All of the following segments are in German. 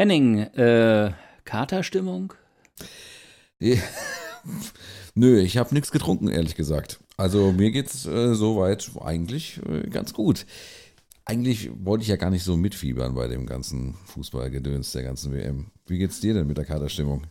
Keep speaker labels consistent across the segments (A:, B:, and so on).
A: Henning, äh, Katerstimmung?
B: Nö, ich habe nichts getrunken, ehrlich gesagt. Also mir geht's äh, soweit eigentlich äh, ganz gut. Eigentlich wollte ich ja gar nicht so mitfiebern bei dem ganzen Fußballgedöns der ganzen WM. Wie geht's dir denn mit der Katerstimmung?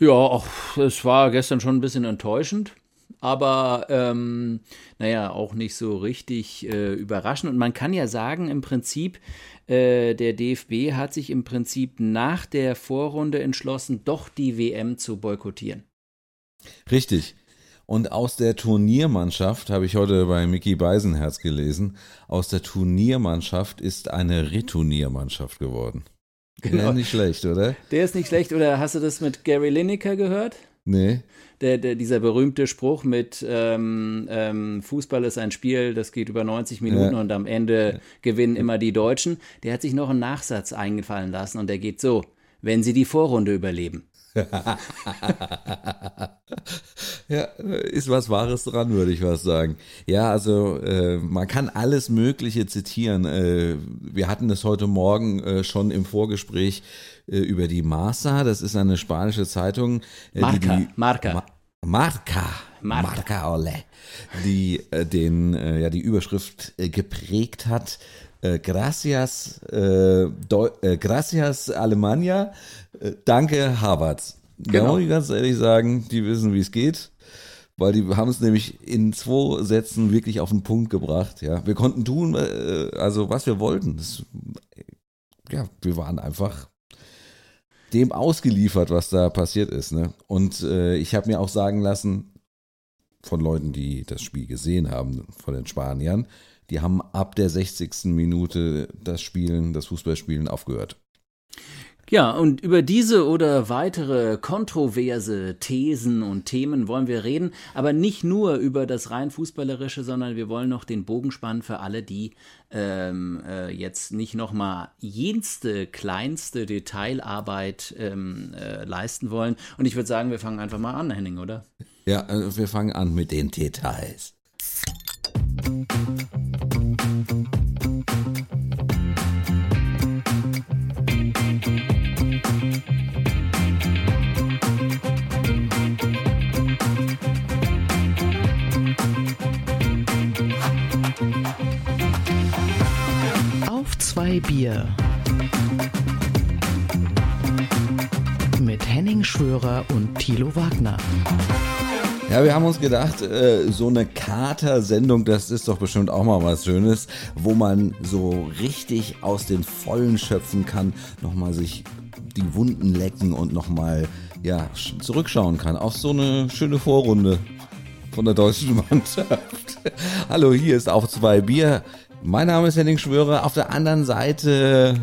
A: Ja, es war gestern schon ein bisschen enttäuschend, aber ähm, naja, auch nicht so richtig äh, überraschend. Und man kann ja sagen, im Prinzip, äh, der DFB hat sich im Prinzip nach der Vorrunde entschlossen, doch die WM zu boykottieren.
B: Richtig. Und aus der Turniermannschaft, habe ich heute bei Mickey Beisenherz gelesen, aus der Turniermannschaft ist eine Returniermannschaft geworden. Genau. Ja, nicht schlecht, oder?
A: Der ist nicht schlecht. Oder hast du das mit Gary Lineker gehört?
B: Nee.
A: Der, der, dieser berühmte Spruch mit ähm, ähm, Fußball ist ein Spiel, das geht über 90 Minuten ja. und am Ende ja. gewinnen immer die Deutschen. Der hat sich noch einen Nachsatz eingefallen lassen und der geht so, wenn sie die Vorrunde überleben.
B: ja, ist was Wahres dran, würde ich was sagen. Ja, also äh, man kann alles Mögliche zitieren. Äh, wir hatten es heute Morgen äh, schon im Vorgespräch über die Marsa. Das ist eine spanische Zeitung.
A: Äh, Marca,
B: die, die,
A: Marca.
B: Ma Marca. Marca. Marca Ole, die äh, den ja die Überschrift geprägt hat. gracias, gracias Alemania, danke Harvard. Genau. Muss ich ganz ehrlich sagen, die wissen, wie es geht. Weil die haben es nämlich in zwei Sätzen wirklich auf den Punkt gebracht. Ja, wir konnten tun, äh, also was wir wollten. Das, ja, wir waren einfach dem ausgeliefert, was da passiert ist. Ne? Und äh, ich habe mir auch sagen lassen von Leuten, die das Spiel gesehen haben, von den Spaniern, die haben ab der 60. Minute das Spielen, das Fußballspielen aufgehört.
A: Ja, und über diese oder weitere kontroverse Thesen und Themen wollen wir reden, aber nicht nur über das rein fußballerische, sondern wir wollen noch den Bogen spannen für alle, die ähm, äh, jetzt nicht nochmal jenste kleinste Detailarbeit ähm, äh, leisten wollen. Und ich würde sagen, wir fangen einfach mal an, Henning, oder?
B: Ja, äh, wir fangen an mit den Details.
C: Zwei Bier. Mit Henning Schwörer und Thilo Wagner.
B: Ja, wir haben uns gedacht, äh, so eine Kater-Sendung, das ist doch bestimmt auch mal was Schönes, wo man so richtig aus den Vollen schöpfen kann, nochmal sich die Wunden lecken und nochmal ja, zurückschauen kann auf so eine schöne Vorrunde von der deutschen Mannschaft. Hallo, hier ist auf zwei Bier. Mein Name ist Henning Schwörer. Auf der anderen Seite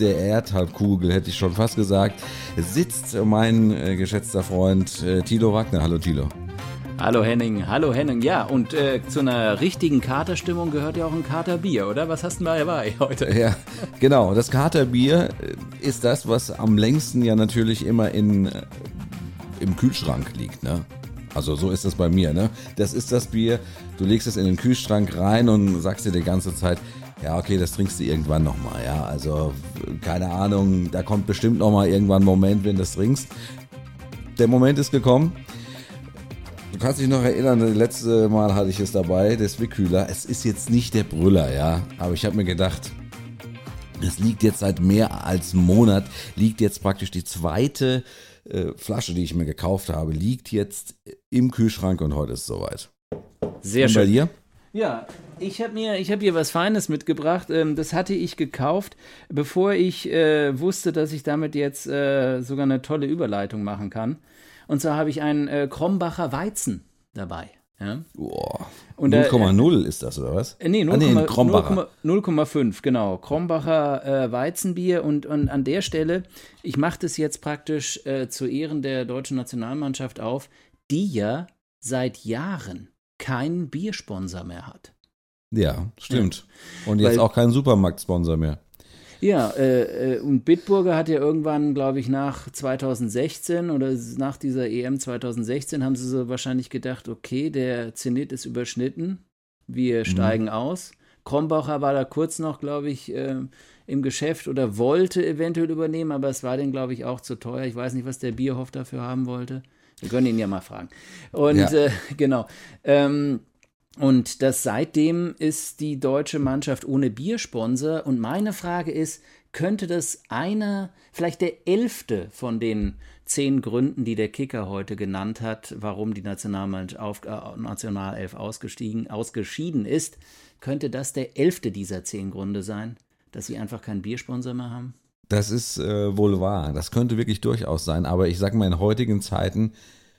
B: der Erdhalbkugel, hätte ich schon fast gesagt, sitzt mein äh, geschätzter Freund äh, Thilo Wagner. Hallo Thilo.
A: Hallo Henning, hallo Henning. Ja, und äh, zu einer richtigen Katerstimmung gehört ja auch ein Katerbier, oder? Was hast du dabei heute?
B: Ja, genau. Das Katerbier äh, ist das, was am längsten ja natürlich immer in, äh, im Kühlschrank liegt, ne? Also so ist das bei mir, ne? Das ist das Bier, du legst es in den Kühlschrank rein und sagst dir die ganze Zeit, ja, okay, das trinkst du irgendwann nochmal, ja. Also, keine Ahnung, da kommt bestimmt nochmal irgendwann ein Moment, wenn du das trinkst. Der Moment ist gekommen. Du kannst dich noch erinnern, das letzte Mal hatte ich es dabei, der Swickkühler. Es ist jetzt nicht der Brüller, ja. Aber ich habe mir gedacht, es liegt jetzt seit mehr als einem Monat, liegt jetzt praktisch die zweite äh, Flasche, die ich mir gekauft habe, liegt jetzt im Kühlschrank und heute ist es soweit.
A: Sehr und schön.
B: Bei dir?
A: Ja, ich habe mir, ich habe hier was Feines mitgebracht. Ähm, das hatte ich gekauft, bevor ich äh, wusste, dass ich damit jetzt äh, sogar eine tolle Überleitung machen kann. Und zwar habe ich einen äh, Krombacher Weizen dabei. Ja?
B: 0,0 äh, ist das, oder was?
A: Äh, nee, 0,5, ah, genau. Krombacher äh, Weizenbier. Und, und an der Stelle, ich mache das jetzt praktisch äh, zu Ehren der deutschen Nationalmannschaft auf, die ja seit Jahren keinen Biersponsor mehr hat.
B: Ja, stimmt. Ja. Und jetzt Weil, auch keinen Supermarktsponsor mehr.
A: Ja, äh, äh, und Bitburger hat ja irgendwann, glaube ich, nach 2016 oder nach dieser EM 2016 haben sie so wahrscheinlich gedacht, okay, der Zenit ist überschnitten, wir mhm. steigen aus. Krombacher war da kurz noch, glaube ich, äh, im Geschäft oder wollte eventuell übernehmen, aber es war denen, glaube ich, auch zu teuer. Ich weiß nicht, was der Bierhoff dafür haben wollte. Wir können ihn ja mal fragen. Und
B: Ja.
A: äh, genau. Ähm, und das seitdem ist die deutsche Mannschaft ohne Biersponsor. Und meine Frage ist, könnte das einer, vielleicht der elfte von den zehn Gründen, die der Kicker heute genannt hat, warum die Nationalmannschaft auf, äh, Nationalelf ausgestiegen, ausgeschieden ist, könnte das der elfte dieser zehn Gründe sein, dass sie einfach keinen Biersponsor mehr haben?
B: Das ist äh, wohl wahr. Das könnte wirklich durchaus sein. Aber ich sage mal, in heutigen Zeiten,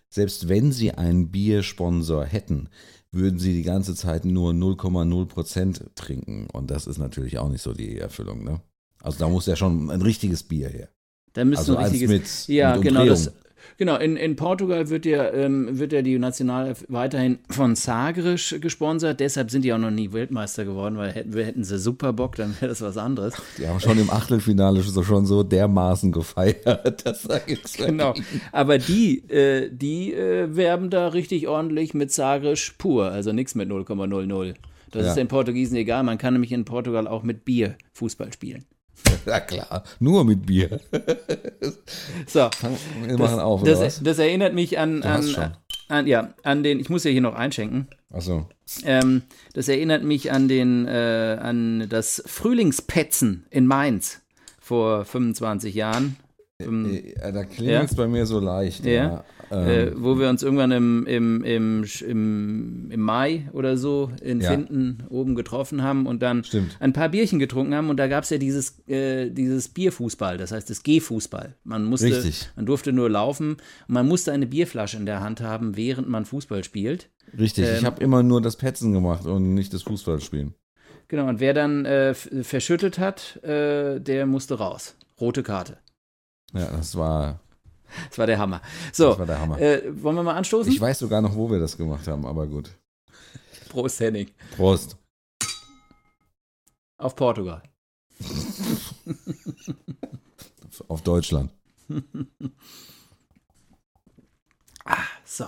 B: selbst wenn sie einen Biersponsor hätten, würden sie die ganze Zeit nur 0,0 Prozent trinken. Und das ist natürlich auch nicht so die Erfüllung. Ne? Also da muss ja schon ein richtiges Bier her.
A: Da müsste
B: Also
A: ein richtiges.
B: mit-
A: ja,
B: mit
A: genau. Das. Genau. In, in Portugal wird ja, ähm, wird ja die Nationalelf weiterhin von Sagres gesponsert. Deshalb sind die auch noch nie Weltmeister geworden, weil hätten, wir hätten sie super Bock, dann wäre das was anderes.
B: Die haben schon im Achtelfinale so schon so dermaßen gefeiert. Das sag ich
A: Genau. Aber die, äh, die äh, werben da richtig ordentlich mit Sagres pur, also nichts mit 0,00. Das
B: Ja.
A: ist den Portugiesen egal. Man kann nämlich in Portugal auch mit Bier Fußball spielen.
B: Ja klar, nur mit Bier.
A: So.
B: Wir machen auf, oder
A: das,
B: was?
A: das erinnert mich an, an, an, ja, an den, ich muss ja hier noch einschenken.
B: Achso.
A: Ähm, das erinnert mich an den, äh, an das Frühlingspetzen in Mainz vor 25 Jahren. Ähm,
B: Äh, Da klingelt es bei mir so leicht.
A: Ja.
B: Ähm,
A: äh, wo wir uns irgendwann im, im, im, im, im Mai oder so in
B: Ja.
A: Finden oben getroffen haben und dann
B: Stimmt.
A: ein paar Bierchen getrunken haben und da gab es ja dieses, äh, dieses Bierfußball, das heißt das Gehfußball. Man musste,
B: Richtig.
A: man durfte nur laufen und man musste eine Bierflasche in der Hand haben, während man Fußball spielt.
B: Richtig, ich
A: ähm,
B: habe immer nur das Petzen gemacht und nicht das Fußballspielen.
A: Genau, und wer dann äh, verschüttet hat, äh, der musste raus. Rote Karte.
B: Ja, das war,
A: Das war der Hammer. So,
B: das war der Hammer.
A: äh, wollen wir mal anstoßen?
B: Ich weiß sogar noch, wo wir das gemacht haben, aber gut.
A: Prost, Henning.
B: Prost.
A: Auf Portugal.
B: Auf Deutschland.
A: So.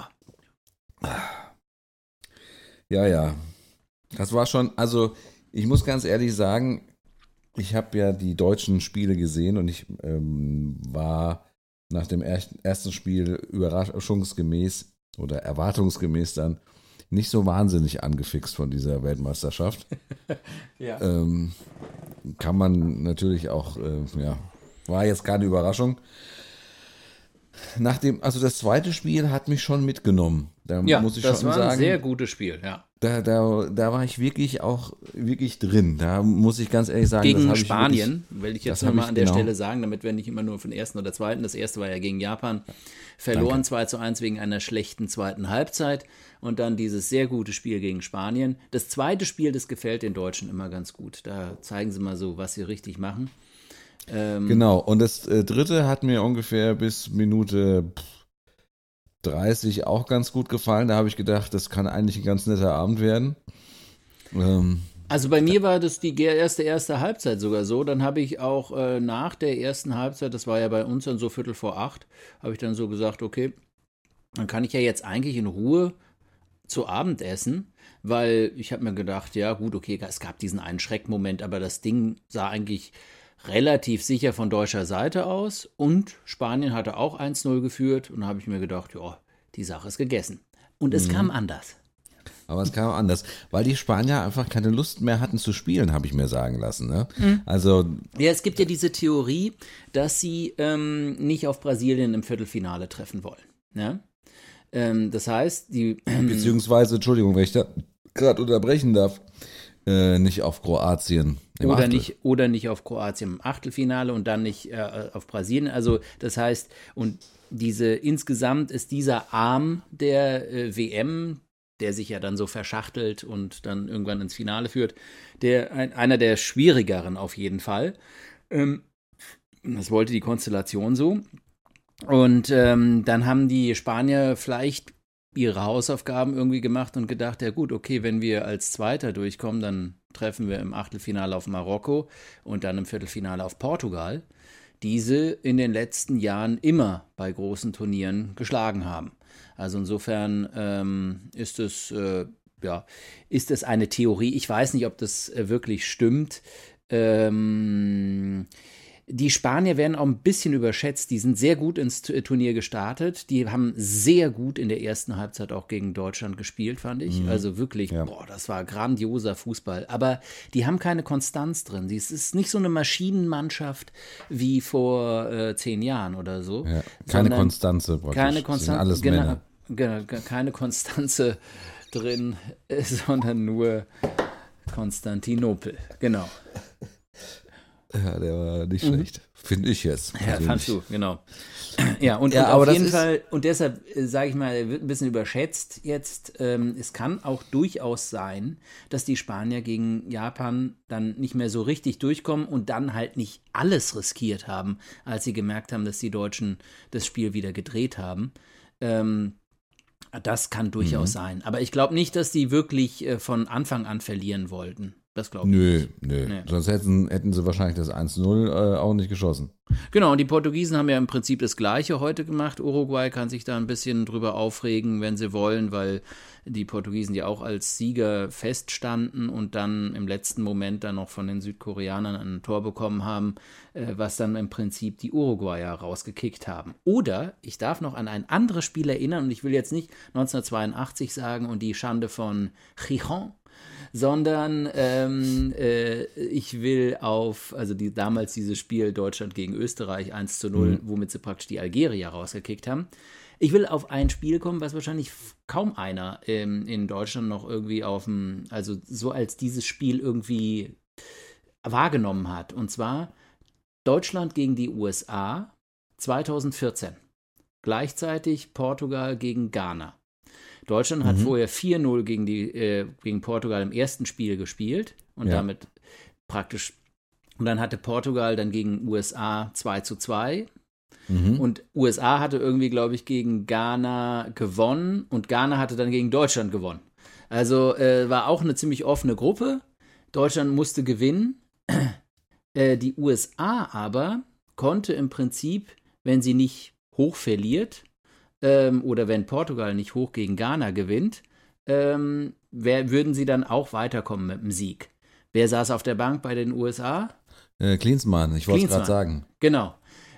B: Ja, ja. Das war schon, also ich muss ganz ehrlich sagen, ich habe ja die deutschen Spiele gesehen und ich ähm, war nach dem er ersten Spiel überraschungsgemäß oder erwartungsgemäß dann nicht so wahnsinnig angefixt von dieser Weltmeisterschaft.
A: Ja.
B: Ähm, kann man natürlich auch, äh, ja, war jetzt keine Überraschung. Nach dem, also das zweite Spiel hat mich schon mitgenommen. Da
A: ja,
B: muss ich
A: das
B: schon
A: war
B: sagen,
A: ein sehr gutes Spiel, ja.
B: Da, da, da war ich wirklich auch wirklich drin. Da muss ich ganz ehrlich sagen, das
A: Gegen
B: ich
A: Spanien, will ich jetzt nochmal an der
B: genau.
A: Stelle sagen, damit wir nicht immer nur von ersten oder zweiten. Das erste war ja gegen Japan. Verloren 2 zu 1 wegen einer schlechten zweiten Halbzeit und dann dieses sehr gute Spiel gegen Spanien. Das zweite Spiel, das gefällt den Deutschen immer ganz gut. Da zeigen sie mal so, was sie richtig machen. Ähm,
B: Genau, und das äh, dritte hat mir ungefähr bis Minute pff, 30 auch ganz gut gefallen. Da habe ich gedacht, das kann eigentlich ein ganz netter Abend werden. Ähm,
A: Also bei mir war das die erste erste Halbzeit sogar so. Dann habe ich auch äh, nach der ersten Halbzeit, das war ja bei uns dann so Viertel vor acht, habe ich dann so gesagt, okay, dann kann ich ja jetzt eigentlich in Ruhe zu Abend essen, weil ich habe mir gedacht, ja gut, okay, es gab diesen einen Schreckmoment, aber das Ding sah eigentlich relativ sicher von deutscher Seite aus und Spanien hatte auch 1-0 geführt und da habe ich mir gedacht, ja, die Sache ist gegessen. Und es kam anders.
B: aber es kam anders, weil die Spanier einfach keine Lust mehr hatten zu spielen, habe ich mir sagen lassen. Ne? Also
A: Ja, es gibt ja diese Theorie, dass sie ähm, nicht auf Brasilien im Viertelfinale treffen wollen. Ja? Ähm, das heißt, die
B: beziehungsweise, Entschuldigung, wenn ich da gerade unterbrechen darf, äh, nicht auf Kroatien. im
A: oder
B: Achtel.
A: nicht oder nicht auf Kroatien im Achtelfinale und dann nicht äh, auf Brasilien. Also das heißt und diese insgesamt ist dieser Arm der äh, WM, der sich ja dann so verschachtelt und dann irgendwann ins Finale führt, der ein, einer der schwierigeren auf jeden Fall. Ähm, das wollte die Konstellation so. Und ähm, dann haben die Spanier vielleicht ihre Hausaufgaben irgendwie gemacht und gedacht, ja gut, okay, wenn wir als Zweiter durchkommen, dann treffen wir im Achtelfinale auf Marokko und dann im Viertelfinale auf Portugal, diese in den letzten Jahren immer bei großen Turnieren geschlagen haben. Also insofern ähm, ist es äh, ja, ist es eine Theorie. Ich weiß nicht, ob das äh, wirklich stimmt. Ähm, die Spanier werden auch ein bisschen überschätzt. Die sind sehr gut ins Turnier gestartet. Die haben sehr gut in der ersten Halbzeit auch gegen Deutschland gespielt, fand ich. Mhm. Also wirklich, ja. boah, das war grandioser Fußball. Aber die haben keine Konstanz drin. Es ist nicht so eine Maschinenmannschaft wie vor äh, zehn Jahren oder so. Ja,
B: keine Konstanze,
A: keine Konstanze. Alles genau, Männer. Genau, keine Konstanze drin, sondern nur Konstantinopel. Genau.
B: Ja, der war nicht mhm. schlecht. Finde ich jetzt.
A: Ja, fandst du, genau. Ja, und, ja, und auf jeden Fall, und deshalb äh, sage ich mal, wird ein bisschen überschätzt jetzt. Ähm, es kann auch durchaus sein, dass die Spanier gegen Japan dann nicht mehr so richtig durchkommen und dann halt nicht alles riskiert haben, als sie gemerkt haben, dass die Deutschen das Spiel wieder gedreht haben. Ähm, das kann durchaus mhm. sein. Aber ich glaube nicht, dass die wirklich äh, von Anfang an verlieren wollten. Das glaube ich
B: nö, nicht. Nö, nö. Sonst hätten, hätten sie wahrscheinlich das 1-0 äh, auch nicht geschossen.
A: Genau, und die Portugiesen haben ja im Prinzip das Gleiche heute gemacht. Uruguay kann sich da ein bisschen drüber aufregen, wenn sie wollen, weil die Portugiesen ja auch als Sieger feststanden und dann im letzten Moment dann noch von den Südkoreanern ein Tor bekommen haben, äh, was dann im Prinzip die Uruguayer rausgekickt haben. Oder ich darf noch an ein anderes Spiel erinnern und ich will jetzt nicht 1982 sagen und die Schande von Gijon, sondern ähm, äh, ich will auf, also die, damals dieses Spiel Deutschland gegen Österreich 1 zu 0, mhm. womit sie praktisch die Algerier rausgekickt haben. Ich will auf ein Spiel kommen, was wahrscheinlich kaum einer ähm, in Deutschland noch irgendwie auf dem, also so als dieses Spiel irgendwie wahrgenommen hat. Und zwar Deutschland gegen die USA 2014. Gleichzeitig Portugal gegen Ghana. Deutschland mhm. hat vorher 4-0 gegen, äh, gegen Portugal im ersten Spiel gespielt und ja. damit praktisch. Und dann hatte Portugal dann gegen USA 2 zu 2. Mhm. Und USA hatte irgendwie, glaube ich, gegen Ghana gewonnen und Ghana hatte dann gegen Deutschland gewonnen. Also äh, war auch eine ziemlich offene Gruppe. Deutschland musste gewinnen. Äh, die USA aber konnte im Prinzip, wenn sie nicht hoch verliert, ähm, oder wenn Portugal nicht hoch gegen Ghana gewinnt, ähm, wer, würden sie dann auch weiterkommen mit dem Sieg. Wer saß auf der Bank bei den USA?
B: Äh, Klinsmann, ich wollte es gerade sagen.
A: Genau.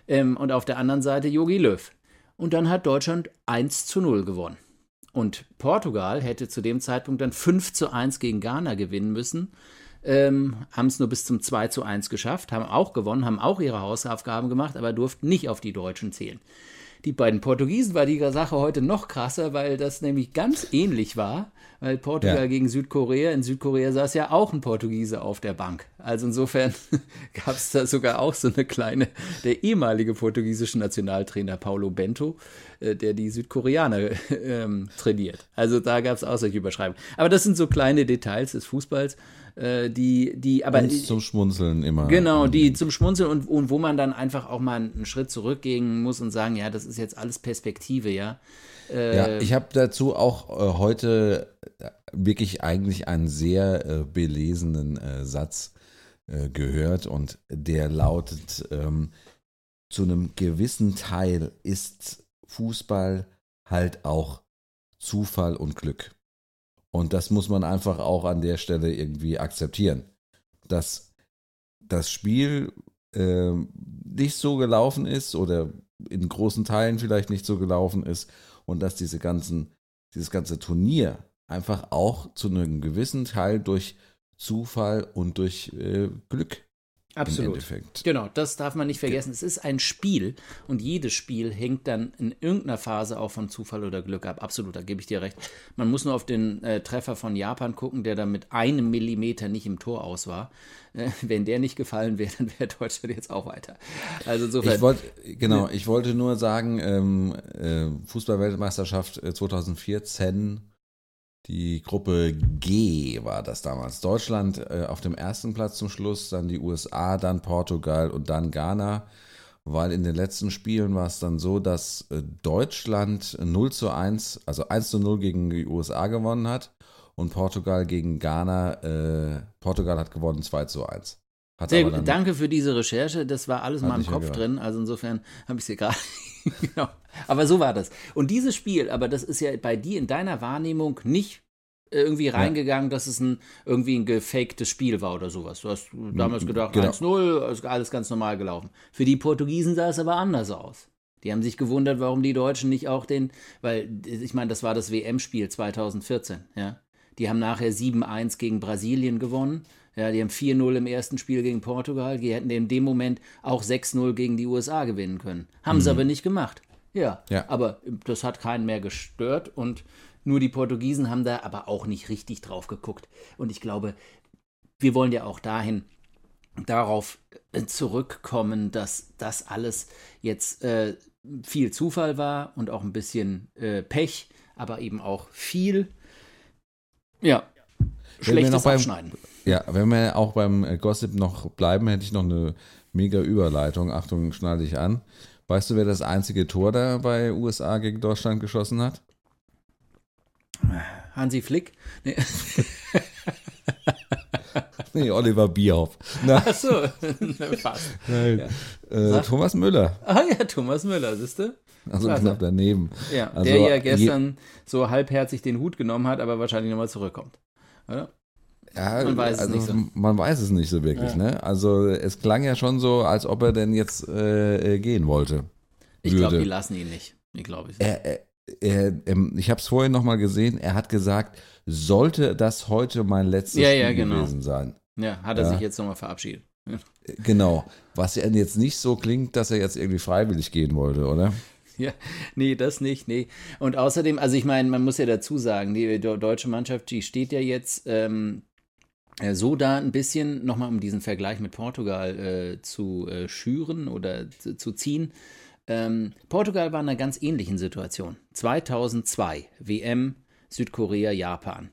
A: Ähm, und auf der anderen Seite Jogi Löw. Und dann hat Deutschland 1 zu 0 gewonnen. Und Portugal hätte zu dem Zeitpunkt dann 5 zu 1 gegen Ghana gewinnen müssen. Ähm, haben es nur bis zum 2 zu 1 geschafft, haben auch gewonnen, haben auch ihre Hausaufgaben gemacht, aber durften nicht auf die Deutschen zählen die beiden Portugiesen war die Sache heute noch krasser, weil das nämlich ganz ähnlich war, weil Portugal ja. gegen Südkorea, in Südkorea saß ja auch ein Portugiese auf der Bank. Also insofern gab es da sogar auch so eine kleine, der ehemalige portugiesische Nationaltrainer Paulo Bento, äh, der die Südkoreaner ähm, trainiert. Also da gab es auch solche Überschreibungen. Aber das sind so kleine Details des Fußballs äh, die, die, aber. Und
B: zum Schmunzeln immer.
A: Genau, die zum Schmunzeln und, und wo man dann einfach auch mal einen Schritt zurückgehen muss und sagen, ja, das ist jetzt alles Perspektive, ja.
B: Äh, ja, ich habe dazu auch äh, heute äh, wirklich eigentlich einen sehr äh, belesenen Satz gehört und der lautet, ähm, zu einem gewissen Teil ist Fußball halt auch Zufall und Glück. Und das muss man einfach auch an der Stelle irgendwie akzeptieren. Dass das Spiel äh, nicht so gelaufen ist oder in großen Teilen vielleicht nicht so gelaufen ist und dass diese ganzen, dieses ganze Turnier einfach auch zu einem gewissen Teil durch Zufall und durch äh, Glück
A: Absolut. Genau, das darf man nicht vergessen. Es ist ein Spiel und jedes Spiel hängt dann in irgendeiner Phase auch von Zufall oder Glück ab. Absolut, da gebe ich dir recht. Man muss nur auf den äh, Treffer von Japan gucken, der da mit einem Millimeter nicht im Tor aus war. Äh, wenn der nicht gefallen wäre, dann wäre Deutschland jetzt auch weiter. Also insofern.
B: Ich wollte, genau, ich wollte nur sagen, ähm, äh, Fußballweltmeisterschaft 2014 äh, die Gruppe G war das damals. Deutschland äh, auf dem ersten Platz zum Schluss, dann die USA, dann Portugal und dann Ghana. Weil in den letzten Spielen war es dann so, dass äh, Deutschland 0 zu 1, also 1 zu 0 gegen die USA gewonnen hat und Portugal gegen Ghana, äh, Portugal hat gewonnen 2 zu 1.
A: Sehr gut, danke für diese Recherche. Das war alles in meinem Kopf drin. Also insofern habe ich sie gerade. genau. Aber so war das. Und dieses Spiel, aber das ist ja bei dir in deiner Wahrnehmung nicht irgendwie reingegangen, dass es ein, irgendwie ein gefaktes Spiel war oder sowas. Du hast damals gedacht,
B: Genau.
A: 1-0, ist alles ganz normal gelaufen. Für die Portugiesen sah es aber anders aus. Die haben sich gewundert, warum die Deutschen nicht auch den, weil ich meine, das war das WM-Spiel 2014, ja. Die haben nachher 7-1 gegen Brasilien gewonnen. Ja, die haben 4-0 im ersten Spiel gegen Portugal. Die hätten in dem Moment auch 6-0 gegen die USA gewinnen können. Haben sie aber nicht gemacht. Ja,
B: Ja.
A: aber das hat keinen mehr gestört und nur die Portugiesen haben da aber auch nicht richtig drauf geguckt. Und ich glaube, wir wollen ja auch dahin darauf äh, zurückkommen, dass das alles jetzt äh, viel Zufall war und auch ein bisschen äh, Pech, aber eben auch viel, ja, schlechtes Abschneiden.
B: Ja, wenn wir auch beim äh, Gossip noch bleiben, hätte ich noch eine mega Überleitung. Achtung, schnall dich an. Weißt du, wer das einzige Tor da bei USA gegen Deutschland geschossen hat?
A: Hansi Flick? Nee.
B: Nee, Oliver Bierhoff. Na,
A: Achso, fast.
B: nein. Äh, Thomas Müller.
A: Ah ja, Thomas Müller, siehst du?
B: Also
A: Klasse.
B: knapp daneben.
A: Ja,
B: Also
A: der ja gestern so halbherzig den Hut genommen hat, aber wahrscheinlich nochmal zurückkommt. Oder?
B: Ja,
A: Man weiß es
B: also,
A: nicht so.
B: Man weiß es nicht so wirklich, ne? Also es klang ja schon so, als ob er denn jetzt äh, äh, gehen wollte.
A: Ich glaube, die lassen ihn nicht. Ich glaube es.
B: Er, er, er, ähm, ich habe es vorhin nochmal gesehen, er hat gesagt, sollte das heute mein letztes
A: Ja,
B: Spiel
A: ja, genau.
B: gewesen sein.
A: Ja, hat er
B: Ja.
A: sich jetzt nochmal verabschiedet.
B: Genau. Was ja jetzt nicht so klingt, dass er jetzt irgendwie freiwillig gehen wollte, oder?
A: Ja, nee, das nicht, nee. Und außerdem, also ich meine, man muss ja dazu sagen, die deutsche Mannschaft, die steht ja jetzt ähm, äh, so da ein bisschen, nochmal um diesen Vergleich mit Portugal äh, zu äh, schüren oder zu, zu ziehen. Ähm, Portugal war in einer ganz ähnlichen Situation. 2002, WM, Südkorea, Japan.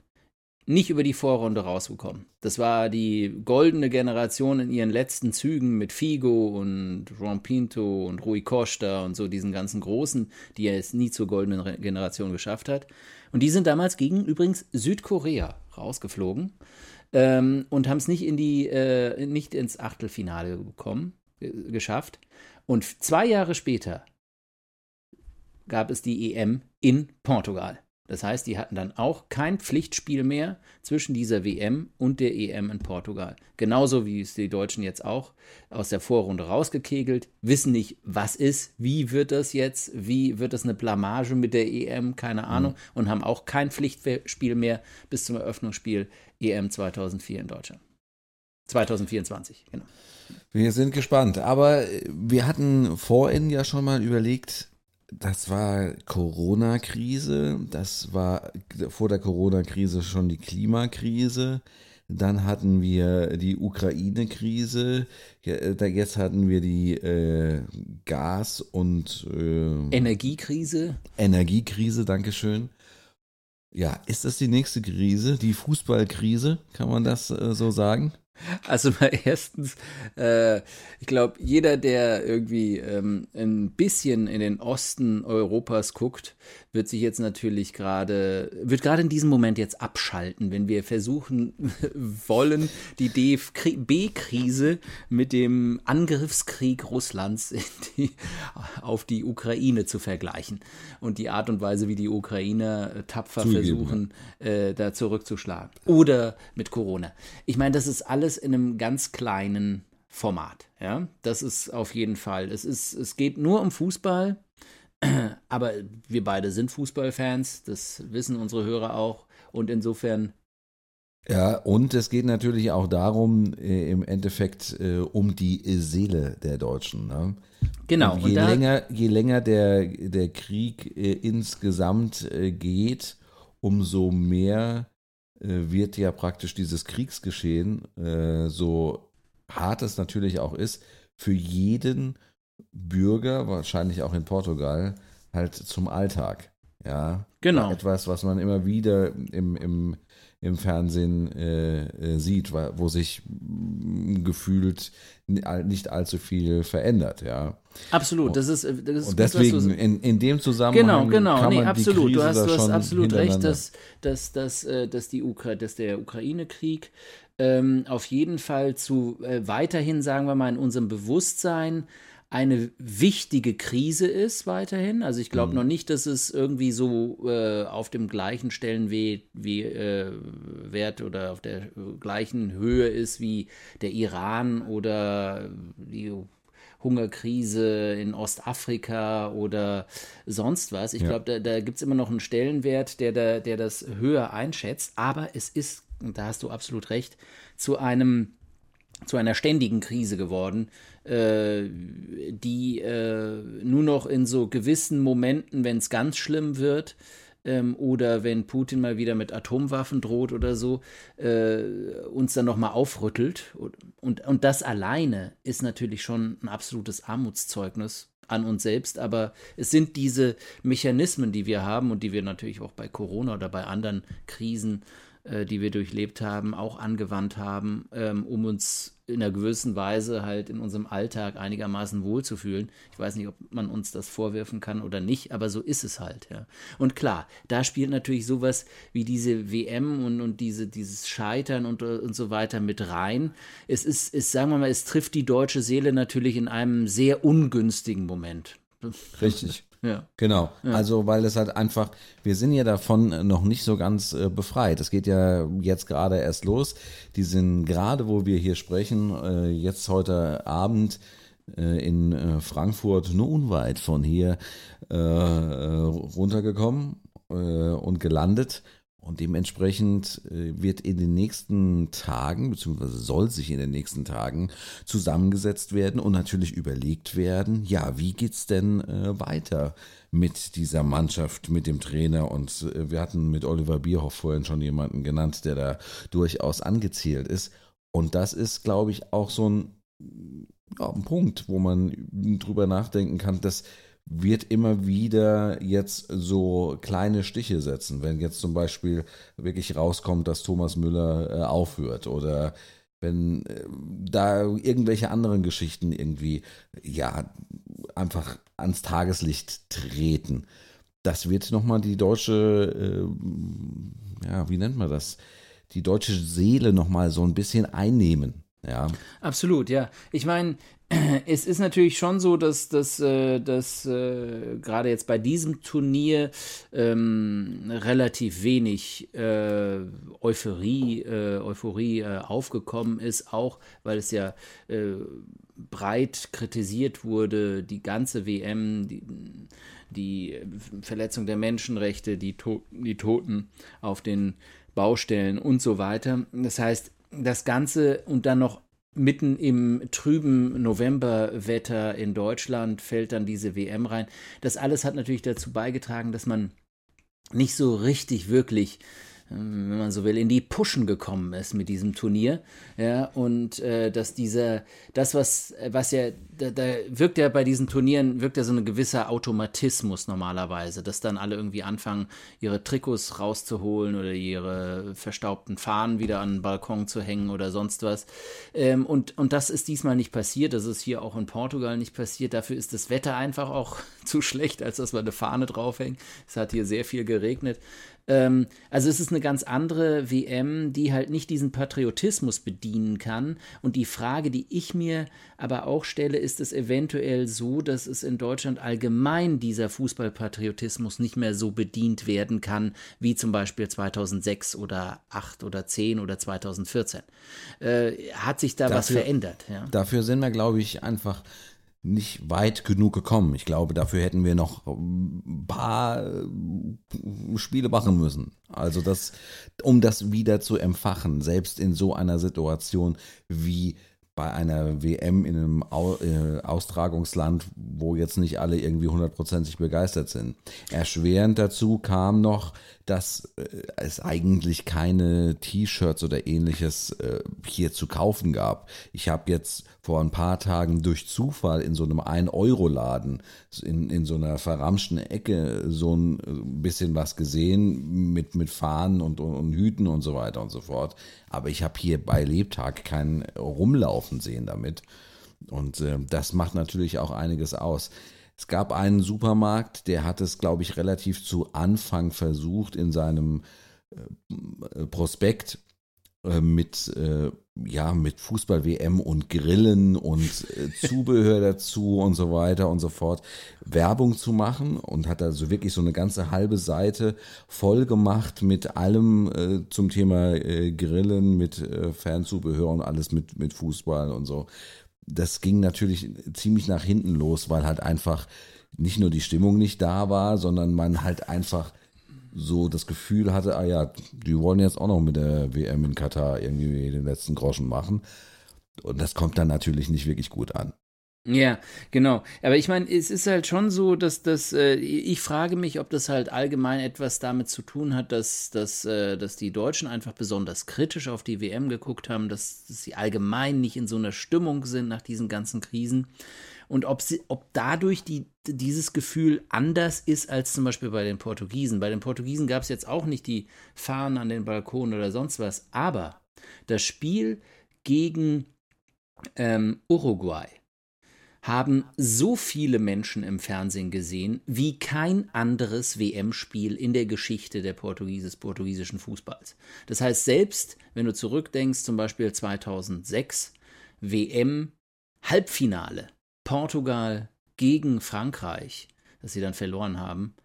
A: Nicht über die Vorrunde rausgekommen. Das war die goldene Generation in ihren letzten Zügen mit Figo und Juan Pinto und Rui Costa und so diesen ganzen Großen, die es nie zur goldenen Generation geschafft hat. Und die sind damals gegen übrigens Südkorea rausgeflogen ähm, und haben es nicht in äh, nicht ins Achtelfinale bekommen, äh, geschafft. Und zwei Jahre später gab es die EM in Portugal. Das heißt, die hatten dann auch kein Pflichtspiel mehr zwischen dieser WM und der EM in Portugal. Genauso wie es die Deutschen jetzt auch aus der Vorrunde rausgekegelt, wissen nicht, was ist, wie wird das jetzt, wie wird das eine Blamage mit der EM, keine Ahnung, und haben auch kein Pflichtspiel mehr bis zum Eröffnungsspiel EM 2004 in Deutschland. 2024, genau.
B: Wir sind gespannt. Aber wir hatten vorhin ja schon mal überlegt, das war Corona-Krise, das war vor der Corona-Krise schon die Klimakrise. Dann hatten wir die Ukraine-Krise, äh, da- jetzt hatten wir die äh, Gas- und äh,
A: Energiekrise,
B: Energiekrise, Dankeschön. Ja, ist das die nächste Krise, die Fußballkrise, kann man das äh, so sagen?
A: Also mal erstens, äh, ich glaube, jeder, der irgendwie ähm, ein bisschen in den Osten Europas guckt, wird sich jetzt natürlich gerade, wird gerade in diesem Moment jetzt abschalten, wenn wir versuchen wollen, die DFB-Krise mit dem Angriffskrieg Russlands die, auf die Ukraine zu vergleichen und die Art und Weise, wie die Ukrainer tapfer
B: Zugegeben,
A: versuchen, äh, da zurückzuschlagen. Oder mit Corona. Ich meine, das ist alles in einem ganz kleinen Format. Ja, das ist auf jeden Fall. Es ist, es geht nur um Fußball, aber wir beide sind Fußballfans. Das wissen unsere Hörer auch. Und insofern,
B: Ja, und es geht natürlich auch darum, äh, im Endeffekt äh, um die Seele der Deutschen. Ne?
A: genau.
B: Und
A: Und
B: je,
A: da,
B: länger, je länger der, der Krieg äh, insgesamt äh, geht, umso mehr äh, wird ja praktisch dieses Kriegsgeschehen, äh, so hart es natürlich auch ist, für jeden Bürger, wahrscheinlich auch in Portugal, halt zum Alltag. Ja,
A: Genau.
B: Etwas, was man immer wieder im, im, im Fernsehen äh, äh, sieht, wo sich mm, gefühlt nicht allzu viel verändert, ja.
A: absolut. Das ist, das ist
B: Und
A: gut, du
B: deswegen in, in dem Zusammenhang
A: Genau, genau,
B: kann
A: nee,
B: man
A: absolut.
B: die
A: Du
B: Krise
A: hast,
B: da
A: du hast absolut recht, dass, dass, dass, äh, dass, die Ukra dass der Ukraine-Krieg ähm, auf jeden Fall zu äh, weiterhin, sagen wir mal, in unserem Bewusstsein eine wichtige Krise ist weiterhin. Also ich glaube mhm. noch nicht, dass es irgendwie so äh, auf dem gleichen Stellenwert wie, äh, Wert oder auf der gleichen Höhe ist wie der Iran oder die Hungerkrise in Ostafrika oder sonst was. Ich ja. glaube, da, da gibt es immer noch einen Stellenwert, der, da, der das höher einschätzt. Aber es ist, und da hast du absolut recht, zu einem zu einer ständigen Krise geworden, äh, die äh, nur noch in so gewissen Momenten, wenn es ganz schlimm wird, ähm, oder wenn Putin mal wieder mit Atomwaffen droht oder so, äh, uns dann nochmal aufrüttelt. Und, und, und das alleine ist natürlich schon ein absolutes Armutszeugnis an uns selbst, aber es sind diese Mechanismen, die wir haben und die wir natürlich auch bei Corona oder bei anderen Krisen äh, die wir durchlebt haben, auch angewandt haben, ähm, um uns in einer gewissen Weise halt in unserem Alltag einigermaßen wohlzufühlen. Ich weiß nicht, ob man uns das vorwerfen kann oder nicht, aber so ist es halt, ja. Und klar, da spielt natürlich sowas wie diese WM und, und diese, dieses Scheitern und, und so weiter mit rein. Es ist, ist, sagen wir mal, es trifft die deutsche Seele natürlich in einem sehr ungünstigen Moment.
B: Richtig. Ja. Genau. Ja. Also, weil es halt einfach, wir sind ja davon noch nicht so ganz äh, befreit. Es geht ja jetzt gerade erst los. Die sind gerade, wo wir hier sprechen, äh, jetzt heute Abend äh, in äh, Frankfurt, nur unweit von hier, äh, äh, runtergekommen und gelandet. Und dementsprechend äh, wird in den nächsten Tagen, beziehungsweise soll sich in den nächsten Tagen zusammengesetzt werden und natürlich überlegt werden, ja, wie geht's denn äh, weiter mit dieser Mannschaft, mit dem Trainer? Und äh, wir hatten mit Oliver Bierhoff vorhin schon jemanden genannt, der da durchaus angezielt ist. Und das ist, glaube ich, auch so ein, ja, ein Punkt, wo man drüber nachdenken kann, dass wird immer wieder jetzt so kleine Stiche setzen, wenn jetzt zum Beispiel wirklich rauskommt, dass Thomas Müller äh, aufhört oder wenn äh, da irgendwelche anderen Geschichten irgendwie ja einfach ans Tageslicht treten. Das wird nochmal die deutsche, äh, ja, wie nennt man das? Die deutsche Seele nochmal so ein bisschen einnehmen. Ja.
A: Absolut, ja. Ich meine, es ist natürlich schon so, dass, dass, äh, dass äh, gerade jetzt bei diesem Turnier ähm, relativ wenig äh, Euphorie, äh, Euphorie äh, aufgekommen ist, auch weil es ja äh, breit kritisiert wurde, die ganze WM, die, die Verletzung der Menschenrechte, die, to die Toten auf den Baustellen und so weiter. Das heißt, das Ganze und dann noch mitten im trüben Novemberwetter in Deutschland fällt dann diese WM rein. Das alles hat natürlich dazu beigetragen, dass man nicht so richtig wirklich wenn man so will, in die Puschen gekommen ist mit diesem Turnier. Ja, und äh, dass dieser, das, was, was ja, da, da wirkt ja bei diesen Turnieren, wirkt ja so ein gewisser Automatismus normalerweise, dass dann alle irgendwie anfangen, ihre Trikots rauszuholen oder ihre verstaubten Fahnen wieder an den Balkon zu hängen oder sonst was. Ähm, und, und das ist diesmal nicht passiert, das ist hier auch in Portugal nicht passiert. Dafür ist das Wetter einfach auch zu schlecht, als dass man eine Fahne draufhängt. Es hat hier sehr viel geregnet. Ähm, also es ist eine ganz andere WM, die halt nicht diesen Patriotismus bedienen kann. Und die Frage, die ich mir aber auch stelle, ist es eventuell so, dass es in Deutschland allgemein dieser Fußballpatriotismus nicht mehr so bedient werden kann, wie zum Beispiel 2006 oder 8 oder 10 oder 2014. Äh, hat sich da dafür, was verändert?
B: Ja? Dafür sind wir, glaube ich, einfach nicht weit genug gekommen. Ich glaube, dafür hätten wir noch ein paar äh, Spiele machen müssen. Also das, um das wieder zu empfachen, selbst in so einer Situation wie bei einer WM in einem äh, Austragungsland, wo jetzt nicht alle irgendwie hundertprozentig begeistert sind. Erschwerend dazu kam noch, dass äh, es eigentlich keine T-Shirts oder ähnliches äh, hier zu kaufen gab. Ich habe jetzt vor ein paar Tagen durch Zufall in so einem 1-Euro-Laden in, in so einer verramschten Ecke so ein bisschen was gesehen mit, mit Fahnen und, und, und Hüten und so weiter und so fort. Aber ich habe hier bei Lebtag keinen rumlaufen sehen damit. Und äh, das macht natürlich auch einiges aus. Es gab einen Supermarkt, der hat es, glaube ich, relativ zu Anfang versucht in seinem äh, Prospekt äh, mit, äh, ja, mit Fußball-WM und Grillen und äh, Zubehör dazu und so weiter und so fort Werbung zu machen und hat also wirklich so eine ganze halbe Seite voll gemacht mit allem äh, zum Thema äh, Grillen, mit äh, Fernzubehör und alles mit, mit Fußball und so. Das ging natürlich ziemlich nach hinten los, weil halt einfach nicht nur die Stimmung nicht da war, sondern man halt einfach so das Gefühl hatte, ah ja, die wollen jetzt auch noch mit der WM in Katar irgendwie den letzten Groschen machen. Und das kommt dann natürlich nicht wirklich gut an.
A: Ja, genau. Aber ich meine, es ist halt schon so, dass das, äh, ich frage mich, ob das halt allgemein etwas damit zu tun hat, dass, dass, äh, dass die Deutschen einfach besonders kritisch auf die WM geguckt haben, dass, dass sie allgemein nicht in so einer Stimmung sind nach diesen ganzen Krisen und ob, sie, ob dadurch die, dieses Gefühl anders ist als zum Beispiel bei den Portugiesen. Bei den Portugiesen gab es jetzt auch nicht die Fahnen an den Balkonen oder sonst was, aber das Spiel gegen ähm, Uruguay haben so viele Menschen im Fernsehen gesehen wie kein anderes WM-Spiel in der Geschichte der Portugieses, portugiesischen Fußballs. Das heißt, selbst wenn du zurückdenkst, zum Beispiel 2006, WM Halbfinale, Portugal gegen Frankreich, das sie dann verloren haben,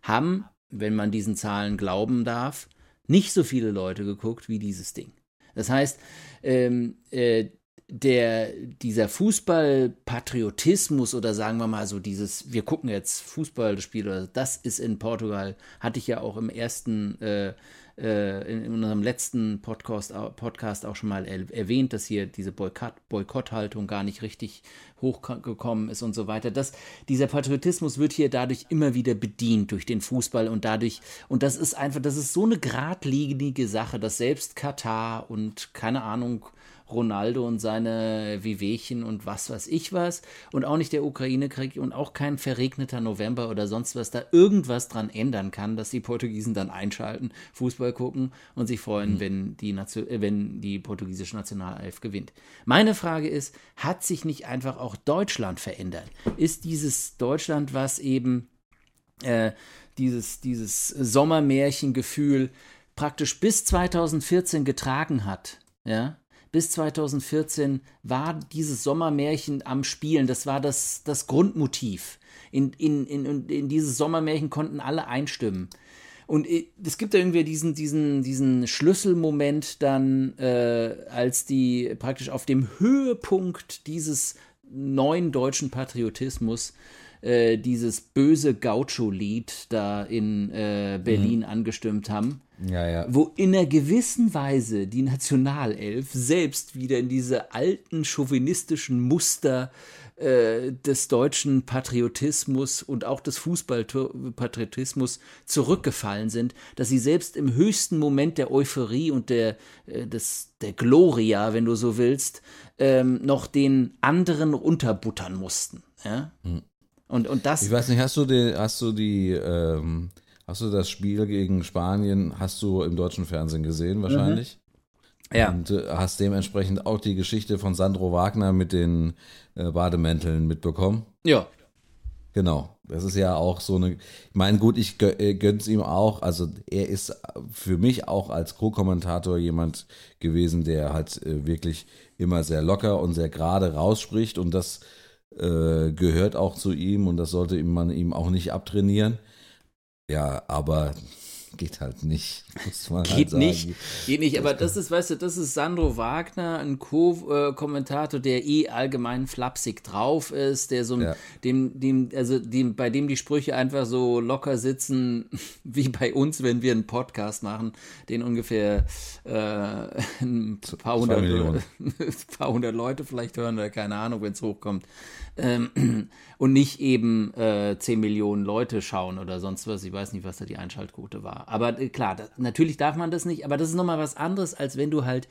A: haben, wenn man diesen Zahlen glauben darf, nicht so viele Leute geguckt wie dieses Ding. Das heißt, ähm, äh, der, dieser Fußballpatriotismus oder sagen wir mal so dieses, wir gucken jetzt Fußballspiele, das ist in Portugal, hatte ich ja auch im ersten äh, äh, in, in, unserem letzten Podcast, Podcast auch schon mal erwähnt, dass hier diese Boykott, Boykotthaltung gar nicht richtig hochgekommen ist und so weiter. Das, dieser Patriotismus wird hier dadurch immer wieder bedient durch den Fußball und dadurch, und das ist einfach, das ist so eine geradlinige Sache, dass selbst Katar und keine Ahnung, Ronaldo und seine Wehwehchen und was weiß ich was und auch nicht der Ukraine-Krieg und auch kein verregneter November oder sonst was da irgendwas dran ändern kann, dass die Portugiesen dann einschalten, Fußball gucken und sich freuen, mhm. wenn, die Nation, äh, wenn die portugiesische Nationalelf gewinnt. Meine Frage ist, hat sich nicht einfach auch Deutschland verändert? Ist dieses Deutschland, was eben äh, dieses, dieses Sommermärchengefühl praktisch bis 2014 getragen hat, ja, bis 2014 war dieses Sommermärchen am Spielen. Das war das, das Grundmotiv. In, in, in, in dieses Sommermärchen konnten alle einstimmen. Und es gibt irgendwie diesen, diesen, diesen Schlüsselmoment dann, äh, als die praktisch auf dem Höhepunkt dieses neuen deutschen Patriotismus äh, dieses böse Gaucho-Lied da in äh, Berlin mhm. angestimmt haben.
B: Ja, ja.
A: Wo in einer gewissen Weise die Nationalelf selbst wieder in diese alten chauvinistischen Muster äh, des deutschen Patriotismus und auch des Fußballpatriotismus zurückgefallen sind, dass sie selbst im höchsten Moment der Euphorie und der, äh, des, der Gloria, wenn du so willst, ähm, noch den anderen unterbuttern mussten. Ja? Hm. Und, und das.
B: Ich weiß nicht, hast du die, hast du die, ähm, hast du das Spiel gegen Spanien, hast du im deutschen Fernsehen gesehen wahrscheinlich? Mhm. Ja. Und äh, hast dementsprechend auch die Geschichte von Sandro Wagner mit den äh, Bademänteln mitbekommen?
A: Ja.
B: Genau. Das ist ja auch so eine. Ich meine, gut, ich äh, gönn's ihm auch. Also er ist für mich auch als Co-Kommentator jemand gewesen, der halt äh, wirklich immer sehr locker und sehr gerade rausspricht und das äh, gehört auch zu ihm und das sollte man ihm auch nicht abtrainieren. Ja, aber geht halt nicht.
A: Geht halt nicht, geht nicht. Aber das ist, weißt du, das ist Sandro Wagner, ein Co-Kommentator, der eh allgemein flapsig drauf ist, der so, ja. dem, dem, also dem, bei dem die Sprüche einfach so locker sitzen, wie bei uns, wenn wir einen Podcast machen, den ungefähr äh, ein paar hundert, ein paar hundert Leute vielleicht hören oder keine Ahnung, wenn es hochkommt. Ähm, und nicht eben äh, 10 Millionen Leute schauen oder sonst was. Ich weiß nicht, was da die Einschaltquote war. Aber äh, klar, das, natürlich darf man das nicht, aber das ist nochmal was anderes, als wenn du halt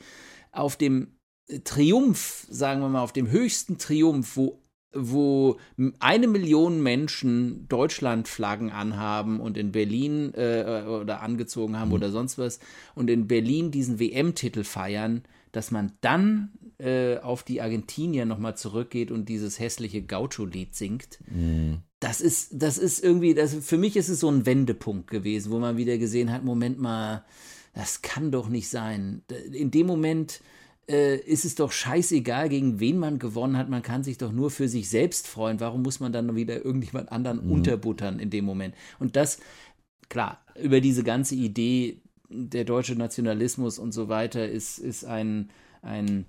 A: auf dem Triumph, sagen wir mal, auf dem höchsten Triumph, wo wo eine Million Menschen Deutschlandflaggen anhaben und in Berlin äh, oder angezogen haben mhm. oder sonst was und in Berlin diesen WM-Titel feiern, dass man dann äh, auf die Argentinier nochmal zurückgeht und dieses hässliche Gaucho-Lied singt. Mhm. Das ist, das ist irgendwie, das, für mich ist es so ein Wendepunkt gewesen, wo man wieder gesehen hat, Moment mal, das kann doch nicht sein. In dem Moment äh, ist es doch scheißegal, gegen wen man gewonnen hat. Man kann sich doch nur für sich selbst freuen. Warum muss man dann wieder irgendjemand anderen mhm. unterbuttern in dem Moment? Und das, klar, über diese ganze Idee, der deutsche Nationalismus und so weiter, ist, ist ein, ein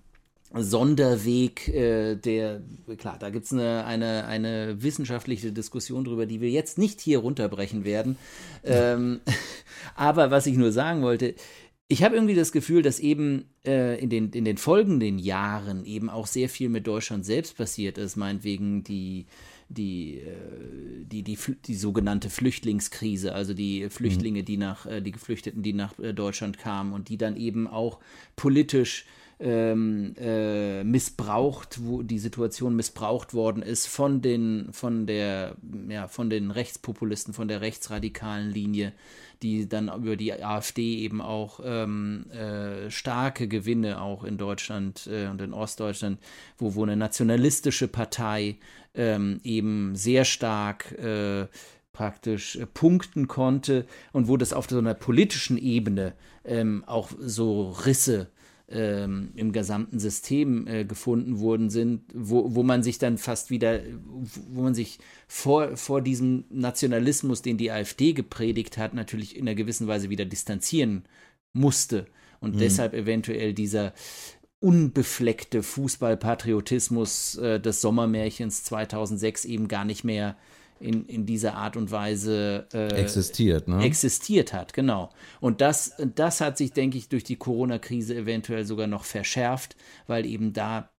A: Sonderweg, äh, der, klar, da gibt es eine, eine, eine wissenschaftliche Diskussion drüber, die wir jetzt nicht hier runterbrechen werden. Ähm, aber was ich nur sagen wollte, ich habe irgendwie das Gefühl, dass eben äh, in, den, in den folgenden Jahren eben auch sehr viel mit Deutschland selbst passiert ist, meinetwegen die, die, äh, die, die, die, sogenannte Flüchtlingskrise, also die Flüchtlinge, mhm. die nach, äh, die Geflüchteten, die nach äh, Deutschland kamen und die dann eben auch politisch ähm, äh, missbraucht, wo die Situation missbraucht worden ist von den, von der, ja, von den Rechtspopulisten, von der rechtsradikalen Linie, die dann über die AfD eben auch ähm, äh, starke Gewinne auch in Deutschland äh, und in Ostdeutschland, wo, wo eine nationalistische Partei ähm, eben sehr stark äh, praktisch äh, punkten konnte und wo das auf so einer politischen Ebene ähm, auch so Risse ähm, im gesamten System äh, gefunden worden sind, wo, wo man sich dann fast wieder, wo man sich vor, vor diesem Nationalismus, den die AfD gepredigt hat, natürlich in einer gewissen Weise wieder distanzieren musste und mhm. deshalb eventuell dieser unbefleckte Fußballpatriotismus äh, des Sommermärchens 2006 eben gar nicht mehr in, in dieser Art und Weise
B: äh, existiert, ne?
A: existiert hat, genau. Und das, das hat sich, denke ich, durch die Corona-Krise eventuell sogar noch verschärft, weil eben da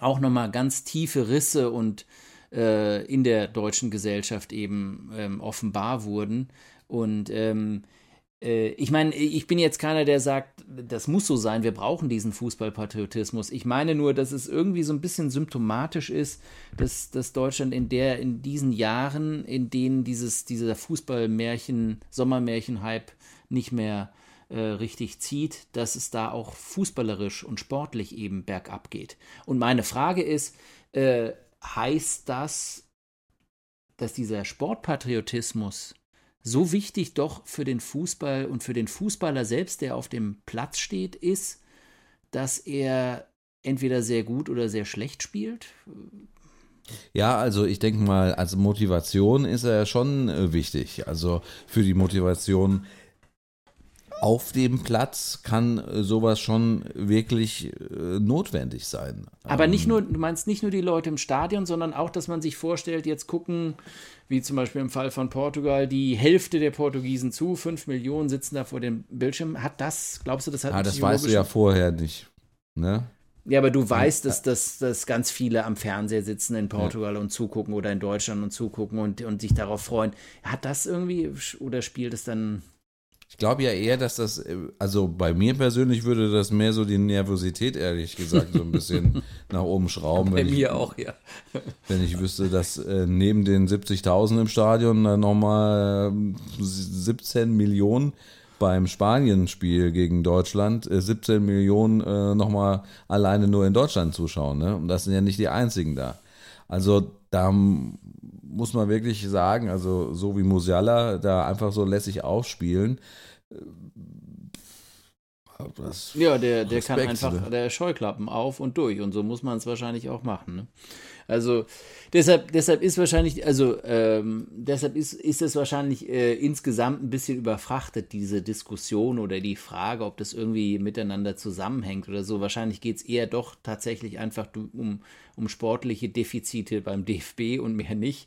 A: auch nochmal ganz tiefe Risse und äh, in der deutschen Gesellschaft eben ähm, offenbar wurden. Und ähm, äh, ich meine, ich bin jetzt keiner, der sagt, das muss so sein, wir brauchen diesen Fußballpatriotismus. Ich meine nur, dass es irgendwie so ein bisschen symptomatisch ist, dass, dass Deutschland in der, in diesen Jahren, in denen dieses, dieser Fußballmärchen, Sommermärchen-Hype nicht mehr äh, richtig zieht, dass es da auch fußballerisch und sportlich eben bergab geht. Und meine Frage ist, äh, heißt das, dass dieser Sportpatriotismus so wichtig doch für den Fußball und für den Fußballer selbst, der auf dem Platz steht, ist, dass er entweder sehr gut oder sehr schlecht spielt?
B: Ja, also ich denke mal, als Motivation ist er schon äh, wichtig. Also für die Motivation auf dem Platz kann äh, sowas schon wirklich äh, notwendig sein.
A: Aber nicht ähm, nur, du meinst nicht nur die Leute im Stadion, sondern auch, dass man sich vorstellt, jetzt gucken, wie zum Beispiel im Fall von Portugal, die Hälfte der Portugiesen zu, fünf Millionen sitzen da vor dem Bildschirm. Hat das, glaubst du, das hat
B: Ah, das weißt du ja vorher nicht, ne?
A: Ja, aber du weißt, dass, dass, dass ganz viele am Fernseher sitzen in Portugal ja. und zugucken oder in Deutschland und zugucken und, und sich darauf freuen. Hat das irgendwie oder spielt es dann
B: glaube ja eher, dass das, äh, also bei mir persönlich würde das mehr so die Nervosität, ehrlich gesagt, so ein bisschen nach oben schrauben.
A: Bei mir ich, auch, ja.
B: Wenn ich wüsste, dass äh, neben den 70.000 im Stadion dann nochmal 17 ähm, Millionen beim Spanien-Spiel gegen Deutschland, äh, 17 Millionen äh, nochmal alleine nur in Deutschland zuschauen. Ne? Und das sind ja nicht die einzigen da. Also da muss man wirklich sagen, also so wie Musiala da einfach so lässig aufspielen. Äh,
A: das ja, der, der kann einfach ne? der Scheuklappen auf und durch und so muss man es wahrscheinlich auch machen. Ne? Also deshalb, deshalb ist wahrscheinlich, also ähm, deshalb ist, ist es wahrscheinlich äh, insgesamt ein bisschen überfrachtet, diese Diskussion oder die Frage, ob das irgendwie miteinander zusammenhängt oder so. Wahrscheinlich geht es eher doch tatsächlich einfach um, um sportliche Defizite beim DFB und mehr nicht.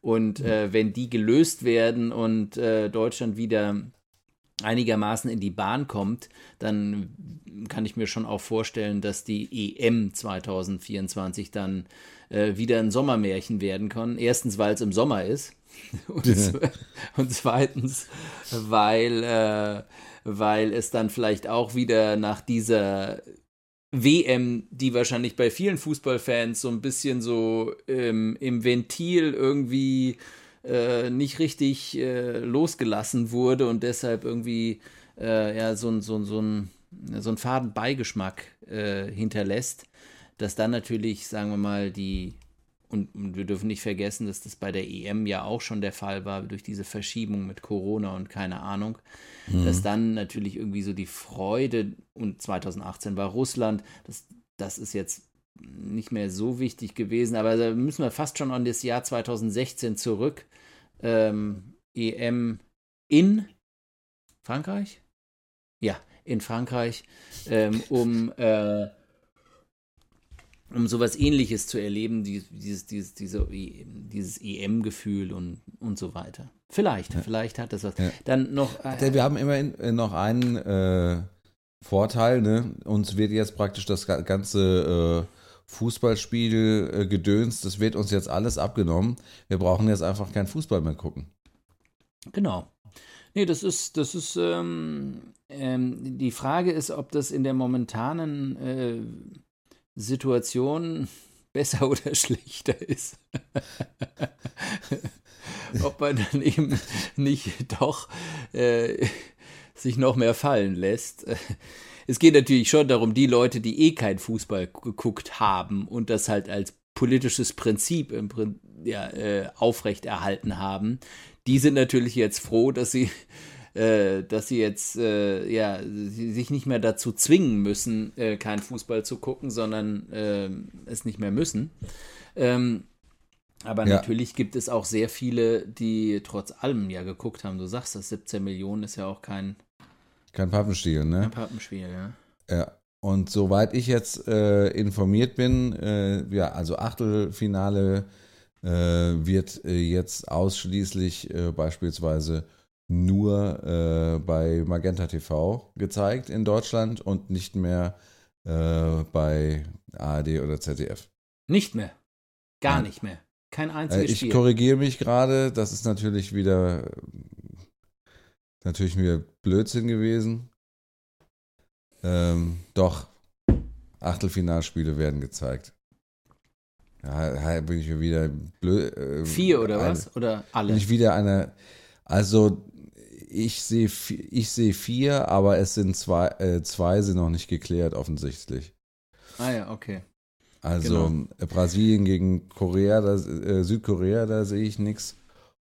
A: Und äh, wenn die gelöst werden und äh, Deutschland wieder einigermaßen in die Bahn kommt, dann kann ich mir schon auch vorstellen, dass die EM 2024 dann äh, wieder ein Sommermärchen werden kann. Erstens, weil es im Sommer ist. Und, und zweitens, weil, äh, weil es dann vielleicht auch wieder nach dieser WM, die wahrscheinlich bei vielen Fußballfans so ein bisschen so ähm, im Ventil irgendwie äh, nicht richtig äh, losgelassen wurde und deshalb irgendwie äh, ja, so, so, so, ein, so einen faden Beigeschmack äh, hinterlässt, dass dann natürlich, sagen wir mal, die und, und, wir dürfen nicht vergessen, dass das bei der EM ja auch schon der Fall war, durch diese Verschiebung mit Corona und keine Ahnung, mhm. dass dann natürlich irgendwie so die Freude, und 2018 war Russland, das, das ist jetzt nicht mehr so wichtig gewesen, aber da müssen wir fast schon an das Jahr 2016 zurück. Ähm, EM in Frankreich? Ja, in Frankreich, ähm, um, äh, um sowas ähnliches zu erleben, dieses, dieses, diese, dieses EM-Gefühl und, und so weiter. Vielleicht, ja. vielleicht hat das was. Ja. Dann noch.
B: Äh, Wir haben immerhin äh, noch einen äh, Vorteil, ne? Uns wird jetzt praktisch das ganze äh, Fußballspiel äh, gedöns, das wird uns jetzt alles abgenommen. Wir brauchen jetzt einfach keinen Fußball mehr gucken.
A: Genau. Nee, das ist, das ist, ähm, ähm, die Frage ist, ob das in der momentanen äh, Situation besser oder schlechter ist. ob man dann eben nicht doch äh, sich noch mehr fallen lässt es geht natürlich schon darum, die Leute, die eh kein Fußball geguckt haben und das halt als politisches Prinzip im, ja, äh, aufrechterhalten haben, die sind natürlich jetzt froh, dass sie äh, dass sie jetzt äh, ja sich nicht mehr dazu zwingen müssen, äh, keinen Fußball zu gucken, sondern äh, es nicht mehr müssen. Ähm, aber ja. natürlich gibt es auch sehr viele, die trotz allem ja geguckt haben. Du sagst, das 17 Millionen ist ja auch kein
B: kein Pappenstiel, ne?
A: Kein Pappenspiel, ja.
B: Ja. Und soweit ich jetzt äh, informiert bin, äh, ja, also Achtelfinale äh, wird äh, jetzt ausschließlich äh, beispielsweise nur äh, bei Magenta TV gezeigt in Deutschland und nicht mehr bei ARD oder ZDF.
A: Nicht mehr. Gar Nein. nicht mehr. Kein einziges
B: ich Spiel. Ich korrigiere mich gerade, das ist natürlich wieder natürlich mir Blödsinn gewesen. Ähm, doch, Achtelfinalspiele werden gezeigt. Ja, bin ich wieder blöd.
A: Äh, Vier oder eine, was? Oder alle?
B: Bin ich wieder eine. Also, ich sehe ich seh vier, aber es sind zwei, äh, zwei sind noch nicht geklärt, offensichtlich.
A: Ah ja, okay.
B: Also genau. Brasilien gegen Korea, da, äh, Südkorea, da sehe ich nichts.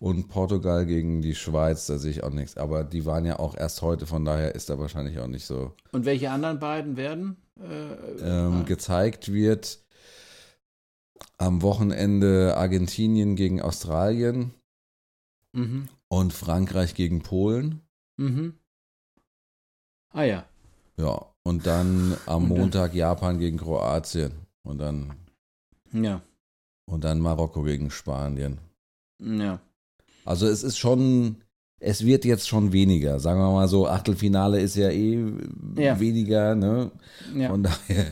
B: Und Portugal gegen die Schweiz, da sehe ich auch nichts. Aber die waren ja auch erst heute, von daher ist da wahrscheinlich auch nicht so.
A: Und welche anderen beiden werden?
B: Äh, ähm, gezeigt wird am Wochenende Argentinien gegen Australien mhm. und Frankreich gegen Polen.
A: Mhm. Ah ja.
B: Ja, und dann am und Montag dann? Japan gegen Kroatien und dann.
A: Ja.
B: Und dann Marokko gegen Spanien.
A: Ja.
B: Also es ist schon, es wird jetzt schon weniger. Sagen wir mal so, Achtelfinale ist ja eh ja. weniger, ne? Ja. Von daher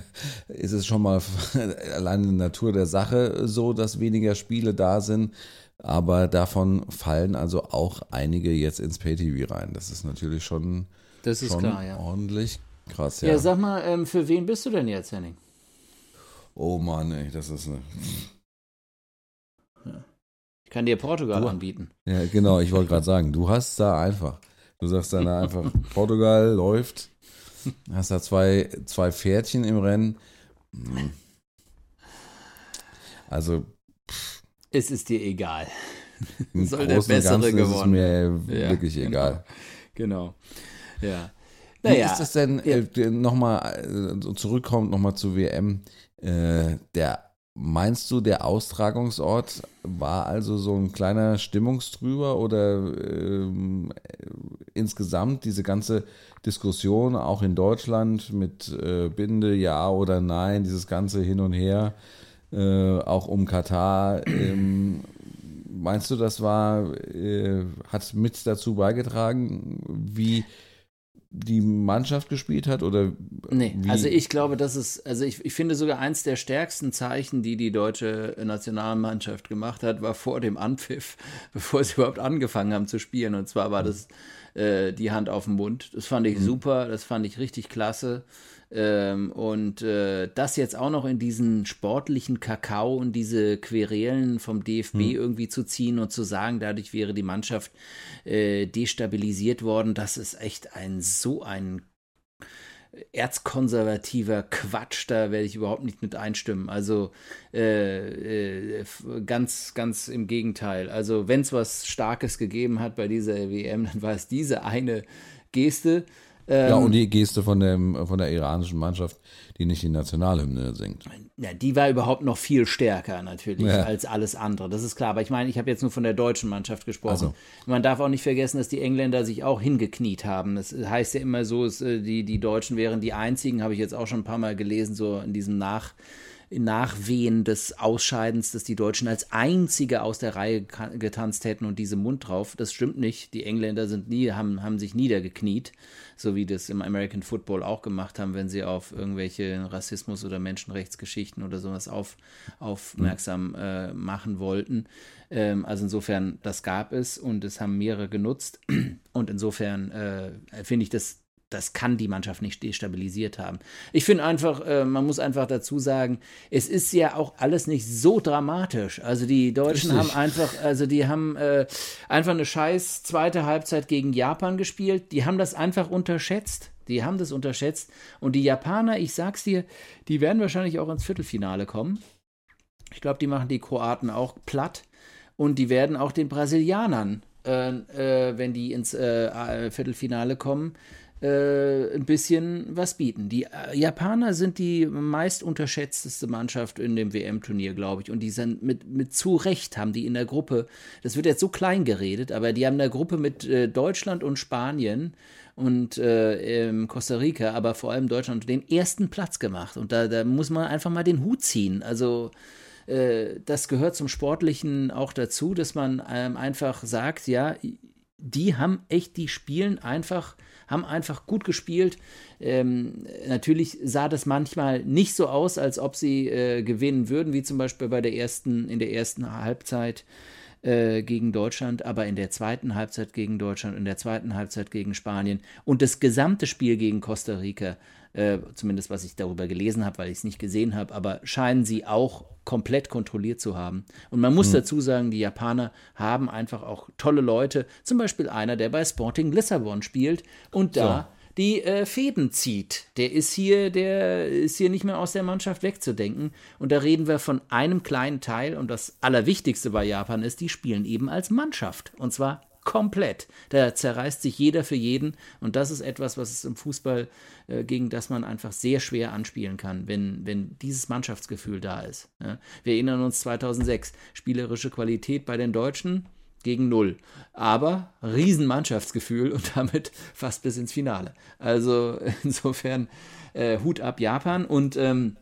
B: ist es schon mal allein in der Natur der Sache so, dass weniger Spiele da sind. Aber davon fallen also auch einige jetzt ins Pay-TV rein. Das ist natürlich schon,
A: das ist
B: schon
A: klar, ja.
B: ordentlich krass. Ja.
A: ja, sag mal, ähm, für wen bist du denn jetzt, Henning?
B: Oh Mann, ey, das ist eine.
A: Ich kann dir Portugal du, anbieten.
B: Ja, genau, ich wollte gerade sagen, du hast da einfach. Du sagst dann einfach, Portugal läuft, hast da zwei, zwei Pferdchen im Rennen. Hm. Also.
A: Pff. Es ist dir egal. Soll der Bessere geworden
B: ist mir ja, wirklich
A: genau.
B: egal.
A: Genau. Ja.
B: Naja, Wie ist das denn, ja. äh, nochmal äh, zurückkommt, nochmal zu WM, äh, der Meinst du, der Austragungsort war also so ein kleiner Stimmungstrüber oder ähm, insgesamt diese ganze Diskussion auch in Deutschland mit äh, Binde, ja oder nein, dieses ganze Hin und Her, äh, auch um Katar, ähm, meinst du, das war, äh, hat mit dazu beigetragen, wie die Mannschaft gespielt hat oder
A: nee wie? also ich glaube das ist also ich, ich finde sogar eins der stärksten Zeichen die die deutsche Nationalmannschaft gemacht hat war vor dem Anpfiff bevor sie überhaupt angefangen haben zu spielen und zwar war das äh, die Hand auf dem Mund das fand ich mhm. super das fand ich richtig klasse ähm, und äh, das jetzt auch noch in diesen sportlichen Kakao und diese Querelen vom DFB hm. irgendwie zu ziehen und zu sagen, dadurch wäre die Mannschaft äh, destabilisiert worden, das ist echt ein so ein erzkonservativer Quatsch, da werde ich überhaupt nicht mit einstimmen. Also äh, äh, ganz, ganz im Gegenteil. Also wenn es was Starkes gegeben hat bei dieser WM, dann war es diese eine Geste.
B: Ähm, ja, und die Geste von, dem, von der iranischen Mannschaft, die nicht die Nationalhymne singt.
A: Ja, die war überhaupt noch viel stärker natürlich ja. als alles andere. Das ist klar. Aber ich meine, ich habe jetzt nur von der deutschen Mannschaft gesprochen. Also. Man darf auch nicht vergessen, dass die Engländer sich auch hingekniet haben. Das heißt ja immer so, es, äh, die, die Deutschen wären die einzigen, habe ich jetzt auch schon ein paar Mal gelesen, so in diesem Nach- Nachwehen des Ausscheidens, dass die Deutschen als einzige aus der Reihe getanzt hätten und diese Mund drauf. Das stimmt nicht. Die Engländer sind nie, haben, haben sich niedergekniet, so wie das im American Football auch gemacht haben, wenn sie auf irgendwelche Rassismus- oder Menschenrechtsgeschichten oder sowas auf, aufmerksam äh, machen wollten. Ähm, also insofern, das gab es und es haben mehrere genutzt. Und insofern äh, finde ich das das kann die Mannschaft nicht destabilisiert haben. Ich finde einfach, äh, man muss einfach dazu sagen, es ist ja auch alles nicht so dramatisch. Also die Deutschen Richtig. haben einfach, also die haben äh, einfach eine scheiß zweite Halbzeit gegen Japan gespielt. Die haben das einfach unterschätzt. Die haben das unterschätzt. Und die Japaner, ich sag's dir, die werden wahrscheinlich auch ins Viertelfinale kommen. Ich glaube, die machen die Kroaten auch platt. Und die werden auch den Brasilianern, äh, äh wenn die ins äh, Viertelfinale kommen, äh, ein bisschen was bieten. Die äh, Japaner sind die meist unterschätzteste Mannschaft in dem WM-Turnier, glaube ich. Und die sind mit, mit zu Recht haben die in der Gruppe, das wird jetzt so klein geredet, aber die haben in der Gruppe mit äh, Deutschland und Spanien und äh, Costa Rica, aber vor allem Deutschland den ersten Platz gemacht. Und da, da muss man einfach mal den Hut ziehen. Also äh, das gehört zum Sportlichen auch dazu, dass man ähm, einfach sagt, ja, die haben echt, die spielen einfach haben einfach gut gespielt. Ähm, natürlich sah das manchmal nicht so aus, als ob sie äh, gewinnen würden, wie zum Beispiel bei der ersten, in der ersten Halbzeit äh, gegen Deutschland, aber in der zweiten Halbzeit gegen Deutschland, in der zweiten Halbzeit gegen Spanien und das gesamte Spiel gegen Costa Rica äh, zumindest was ich darüber gelesen habe, weil ich es nicht gesehen habe, aber scheinen sie auch komplett kontrolliert zu haben. Und man muss mhm. dazu sagen, die Japaner haben einfach auch tolle Leute, zum Beispiel einer, der bei Sporting Lissabon spielt und da so die äh, Fäden zieht. Der ist hier, der ist hier nicht mehr aus der Mannschaft wegzudenken. Und da reden wir von einem kleinen Teil. Und das Allerwichtigste bei Japan ist, die spielen eben als Mannschaft. Und zwar komplett. Da zerreißt sich jeder für jeden und das ist etwas, was es im Fußball, äh, gegen das man einfach sehr schwer anspielen kann, wenn, wenn dieses Mannschaftsgefühl da ist. Ja. Wir erinnern uns 2006, spielerische Qualität bei den Deutschen gegen Null, aber Riesenmannschaftsgefühl und damit fast bis ins Finale. Also insofern äh, Hut ab Japan und ähm,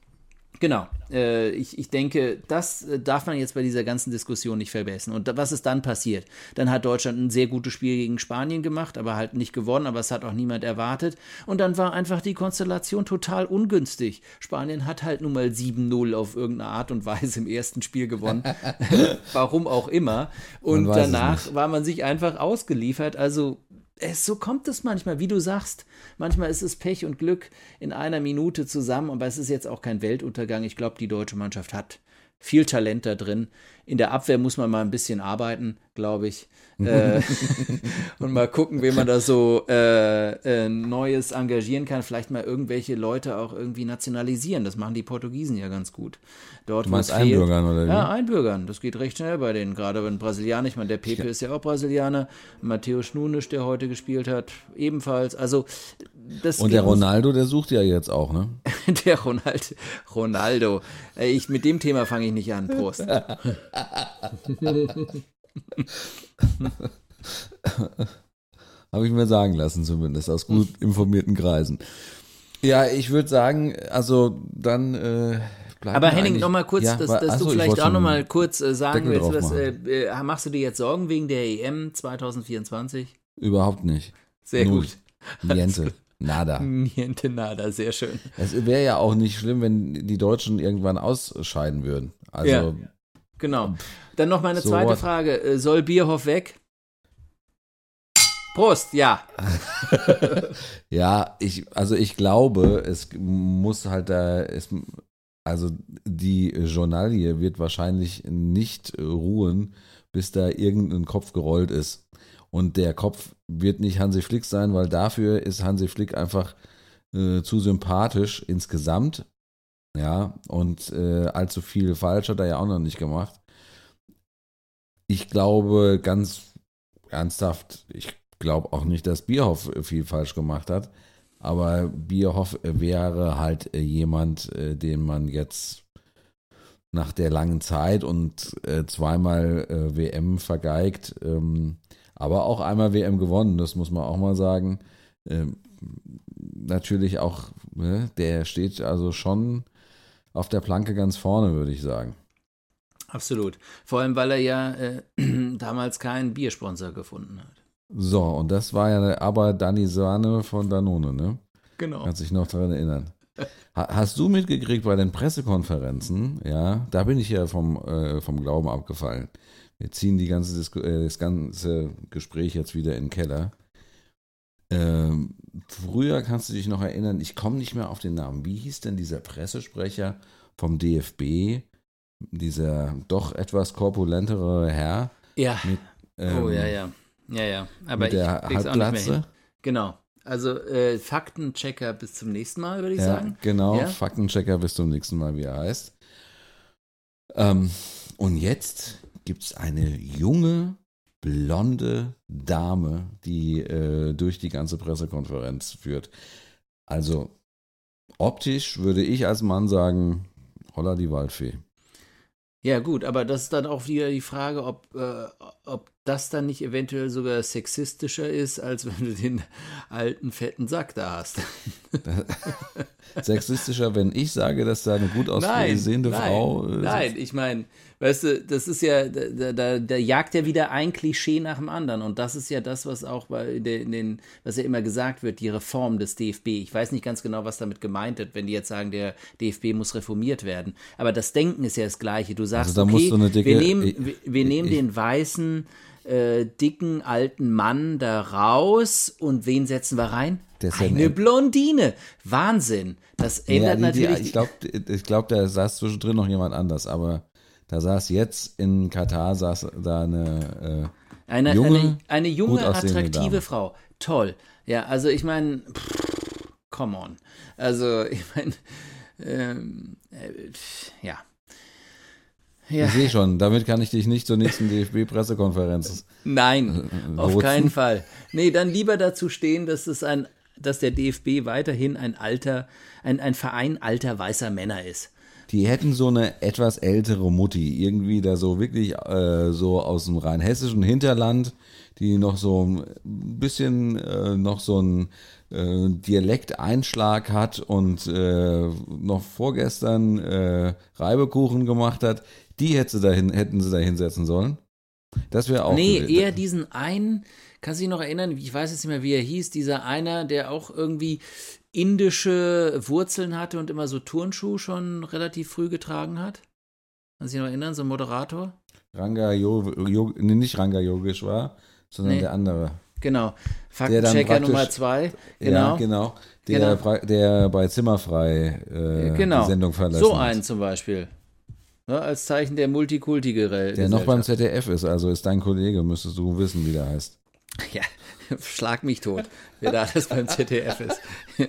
A: Genau. Äh, ich, ich denke, das äh, darf man jetzt bei dieser ganzen Diskussion nicht vergessen. Und was ist dann passiert? Dann hat Deutschland ein sehr gutes Spiel gegen Spanien gemacht, aber halt nicht gewonnen, aber es hat auch niemand erwartet. Und dann war einfach die Konstellation total ungünstig. Spanien hat halt nun mal 7-0 auf irgendeine Art und Weise im ersten Spiel gewonnen. Warum auch immer. Und danach war man sich einfach ausgeliefert. Also es, so kommt es manchmal, wie du sagst. Manchmal ist es Pech und Glück in einer Minute zusammen, aber es ist jetzt auch kein Weltuntergang. Ich glaube, die deutsche Mannschaft hat viel Talent da drin. In der Abwehr muss man mal ein bisschen arbeiten, glaube ich. äh, und mal gucken, wie man da so äh, äh, Neues engagieren kann. Vielleicht mal irgendwelche Leute auch irgendwie nationalisieren. Das machen die Portugiesen ja ganz gut.
B: Dort, du meinst einbürgern oder
A: wie? Ja, einbürgern. Das geht recht schnell bei denen. Gerade wenn Brasilianer, ich meine, der Pepe ja. ist ja auch Brasilianer. Matthäus Nunes, der heute gespielt hat, ebenfalls. Also
B: das Und der Ronaldo, der sucht ja jetzt auch, ne?
A: der Ronaldo. Ronaldo. Ich, mit dem Thema fange ich nicht an. Prost.
B: Habe ich mir sagen lassen, zumindest aus gut informierten Kreisen. Ja, ich würde sagen, also dann. Äh,
A: Aber Henning, nochmal kurz, ja, dass, dass achso, du vielleicht auch nochmal kurz äh, sagen willst, was, äh, äh, machst du dir jetzt Sorgen wegen der EM 2024?
B: Überhaupt nicht.
A: Sehr Null. gut.
B: Niente. Nada.
A: Niente nada, sehr schön.
B: Es wäre ja auch nicht schlimm, wenn die Deutschen irgendwann ausscheiden würden. Also ja.
A: Genau. Dann noch meine so zweite what? Frage. Äh, soll Bierhoff weg? Prost, ja.
B: ja, ich, also ich glaube, es muss halt da, es, also die Journalie wird wahrscheinlich nicht ruhen, bis da irgendein Kopf gerollt ist. Und der Kopf wird nicht Hansi Flick sein, weil dafür ist Hansi Flick einfach äh, zu sympathisch insgesamt. Ja, und äh, allzu viel falsch hat er ja auch noch nicht gemacht. Ich glaube ganz ernsthaft, ich glaube auch nicht, dass Bierhoff viel falsch gemacht hat. Aber Bierhoff wäre halt äh, jemand, äh, den man jetzt nach der langen Zeit und äh, zweimal WM vergeigt, ähm, aber auch einmal WM gewonnen, das muss man auch mal sagen. Ähm, natürlich auch, ne, der steht also schon auf der Planke ganz vorne, würde ich sagen.
A: Absolut. Vor allem, weil er ja äh, damals keinen Biersponsor gefunden hat.
B: So, und das war ja aber Dani Sahne von Danone, ne?
A: Genau.
B: Kannst dich noch daran erinnern. Hast du mitgekriegt bei den Pressekonferenzen, ja, da bin ich ja vom, äh, vom Glauben abgefallen. Wir ziehen die ganze Disku äh, das ganze Gespräch jetzt wieder in den Keller. Ähm, früher kannst du dich noch erinnern, ich komme nicht mehr auf den Namen. Wie hieß denn dieser Pressesprecher vom DFB? Dieser doch etwas korpulentere Herr.
A: Ja. Mit, ähm, oh, ja, ja. Ja, ja. Aber
B: mit der Halbplatze.
A: Genau. Also äh, Faktenchecker bis zum nächsten Mal, würde ich
B: ja,
A: sagen.
B: Genau, ja? Faktenchecker bis zum nächsten Mal, wie er heißt. Ähm, und jetzt gibt es eine junge, blonde Dame, die äh, durch die ganze Pressekonferenz führt. Also optisch würde ich als Mann sagen, holla die Waldfee.
A: Ja, gut, aber das ist dann auch wieder die Frage, ob, äh, ob das dann nicht eventuell sogar sexistischer ist, als wenn du den alten fetten Sack da hast.
B: Sexistischer, wenn ich sage, dass da eine gut aussehende Frau.
A: Äh, nein, ich meine, weißt du, das ist ja, da, da, da, jagt ja wieder ein Klischee nach dem anderen. Und das ist ja das, was auch bei den, den, was ja immer gesagt wird, die Reform des DFB. Ich weiß nicht ganz genau, was damit gemeint wird, wenn die jetzt sagen, der DFB muss reformiert werden. Aber das Denken ist ja das Gleiche. Du sagst, also okay, dicke, wir nehmen, wir, wir nehmen ich, den weißen äh, dicken alten Mann da raus und wen setzen wir rein? Eine Blondine. Wahnsinn. Das ändert ja, die, natürlich.
B: Die, ich glaube, ich glaub, da saß zwischendrin noch jemand anders, aber da saß jetzt in Katar saß da eine,
A: äh, eine junge, eine, eine junge attraktive Dame. Frau. Toll. Ja, also ich meine, come on. Also ich meine, ähm, äh, ja.
B: Ja. Ich sehe schon, damit kann ich dich nicht zur nächsten DFB-Pressekonferenz.
A: Nein, äh, auf keinen Fall. Nee, dann lieber dazu stehen, dass es ein, dass der DFB weiterhin ein alter, ein, ein Verein alter weißer Männer ist.
B: Die hätten so eine etwas ältere Mutti, irgendwie da so wirklich äh, so aus dem rheinhessischen Hinterland, die noch so ein bisschen äh, noch so ein äh, Dialekteinschlag hat und äh, noch vorgestern äh, Reibekuchen gemacht hat, die hätte dahin, hätten sie da hinsetzen sollen. Das wäre auch.
A: Nee, eher diesen einen, kannst du dich noch erinnern, ich weiß jetzt nicht mehr, wie er hieß, dieser einer, der auch irgendwie indische Wurzeln hatte und immer so Turnschuhe schon relativ früh getragen hat? Kannst du dich noch erinnern, so ein Moderator?
B: Ranga Yogisch, nee, nicht Ranga Yogisch war, sondern nee. der andere.
A: Genau. Faktenchecker Nummer zwei. Genau. Ja,
B: genau. Der, genau. der bei Zimmerfrei äh, genau. die Sendung verlassen
A: So einen zum Beispiel. Ne, als Zeichen der Multikulti-Gesellschaft.
B: Der noch beim ZDF ist, also ist dein Kollege, müsstest du wissen, wie der heißt.
A: Ja, schlag mich tot, wer da alles beim ZDF ist.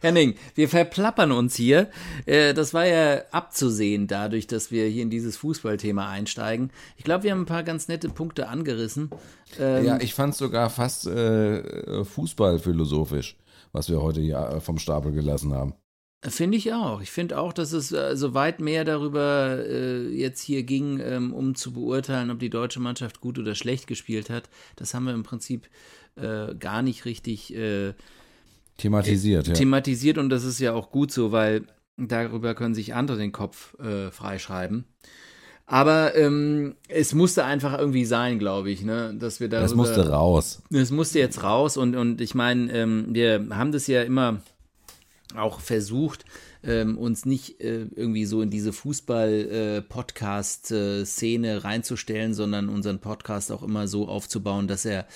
A: Henning, wir verplappern uns hier. Äh, das war ja abzusehen dadurch, dass wir hier in dieses Fußballthema einsteigen. Ich glaube, wir haben ein paar ganz nette Punkte angerissen.
B: Ähm, ja, ich fand es sogar fast äh, fußballphilosophisch, was wir heute hier äh, vom Stapel gelassen haben.
A: Finde ich auch. Ich finde auch, dass es äh, so weit mehr darüber äh, jetzt hier ging, ähm, um zu beurteilen, ob die deutsche Mannschaft gut oder schlecht gespielt hat. Das haben wir im Prinzip äh, gar nicht richtig äh,
B: thematisiert.
A: ja. Thematisiert und das ist ja auch gut so, weil darüber können sich andere den Kopf äh, freischreiben. Aber ähm, es musste einfach irgendwie sein, glaube ich, ne, dass wir da.
B: Es musste raus.
A: Es musste jetzt raus und, und ich meine, ähm, wir haben das ja immer auch versucht, ähm, uns nicht äh, irgendwie so in diese Fußball-Podcast-Szene äh, reinzustellen, sondern unseren Podcast auch immer so aufzubauen, dass er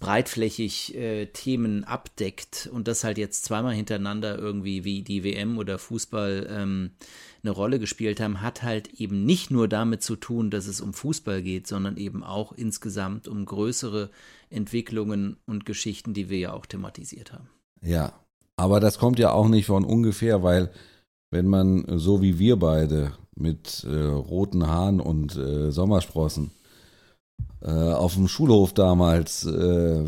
A: breitflächig äh, Themen abdeckt und das halt jetzt zweimal hintereinander irgendwie wie die WM oder Fußball ähm, eine Rolle gespielt haben, hat halt eben nicht nur damit zu tun, dass es um Fußball geht, sondern eben auch insgesamt um größere Entwicklungen und Geschichten, die wir ja auch thematisiert haben.
B: Ja, aber das kommt ja auch nicht von ungefähr, weil wenn man so wie wir beide mit äh, roten Haaren und äh, Sommersprossen äh, auf dem Schulhof damals äh,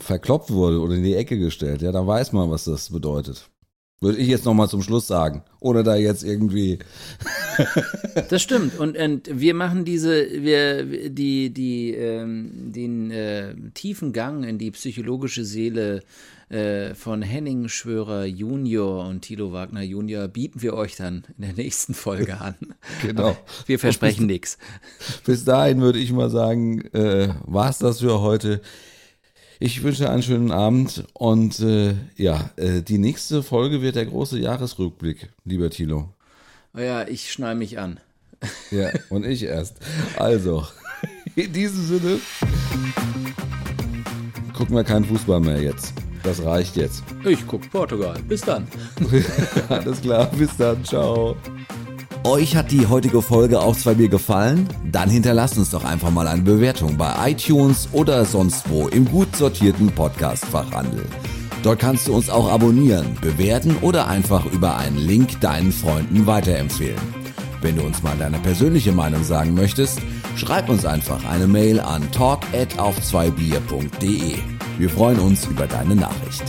B: verkloppt wurde oder in die Ecke gestellt, ja, dann weiß man, was das bedeutet. Würde ich jetzt nochmal zum Schluss sagen, ohne da jetzt irgendwie.
A: das stimmt. Und, und wir machen diese, wir, die, die, ähm, den äh, tiefen Gang in die psychologische Seele äh, von Henning Schwörer Junior und Tilo Wagner Junior bieten wir euch dann in der nächsten Folge an.
B: genau.
A: Wir versprechen nichts.
B: Bis dahin würde ich mal sagen, äh, war es das für heute. Ich wünsche einen schönen Abend und äh, ja, äh, die nächste Folge wird der große Jahresrückblick, lieber Thilo.
A: Oh ja, ich schnall mich an.
B: Ja, und ich erst. Also, in diesem Sinne gucken wir keinen Fußball mehr jetzt. Das reicht jetzt.
A: Ich guck Portugal. Bis dann.
B: Alles klar, bis dann. Ciao.
D: Euch hat die heutige Folge auch zwei Bier gefallen? Dann hinterlasst uns doch einfach mal eine Bewertung bei iTunes oder sonst wo im gut sortierten Podcast-Fachhandel. Dort kannst du uns auch abonnieren, bewerten oder einfach über einen Link deinen Freunden weiterempfehlen. Wenn du uns mal deine persönliche Meinung sagen möchtest, schreib uns einfach eine Mail an talk at auf 2 Wir freuen uns über deine Nachricht.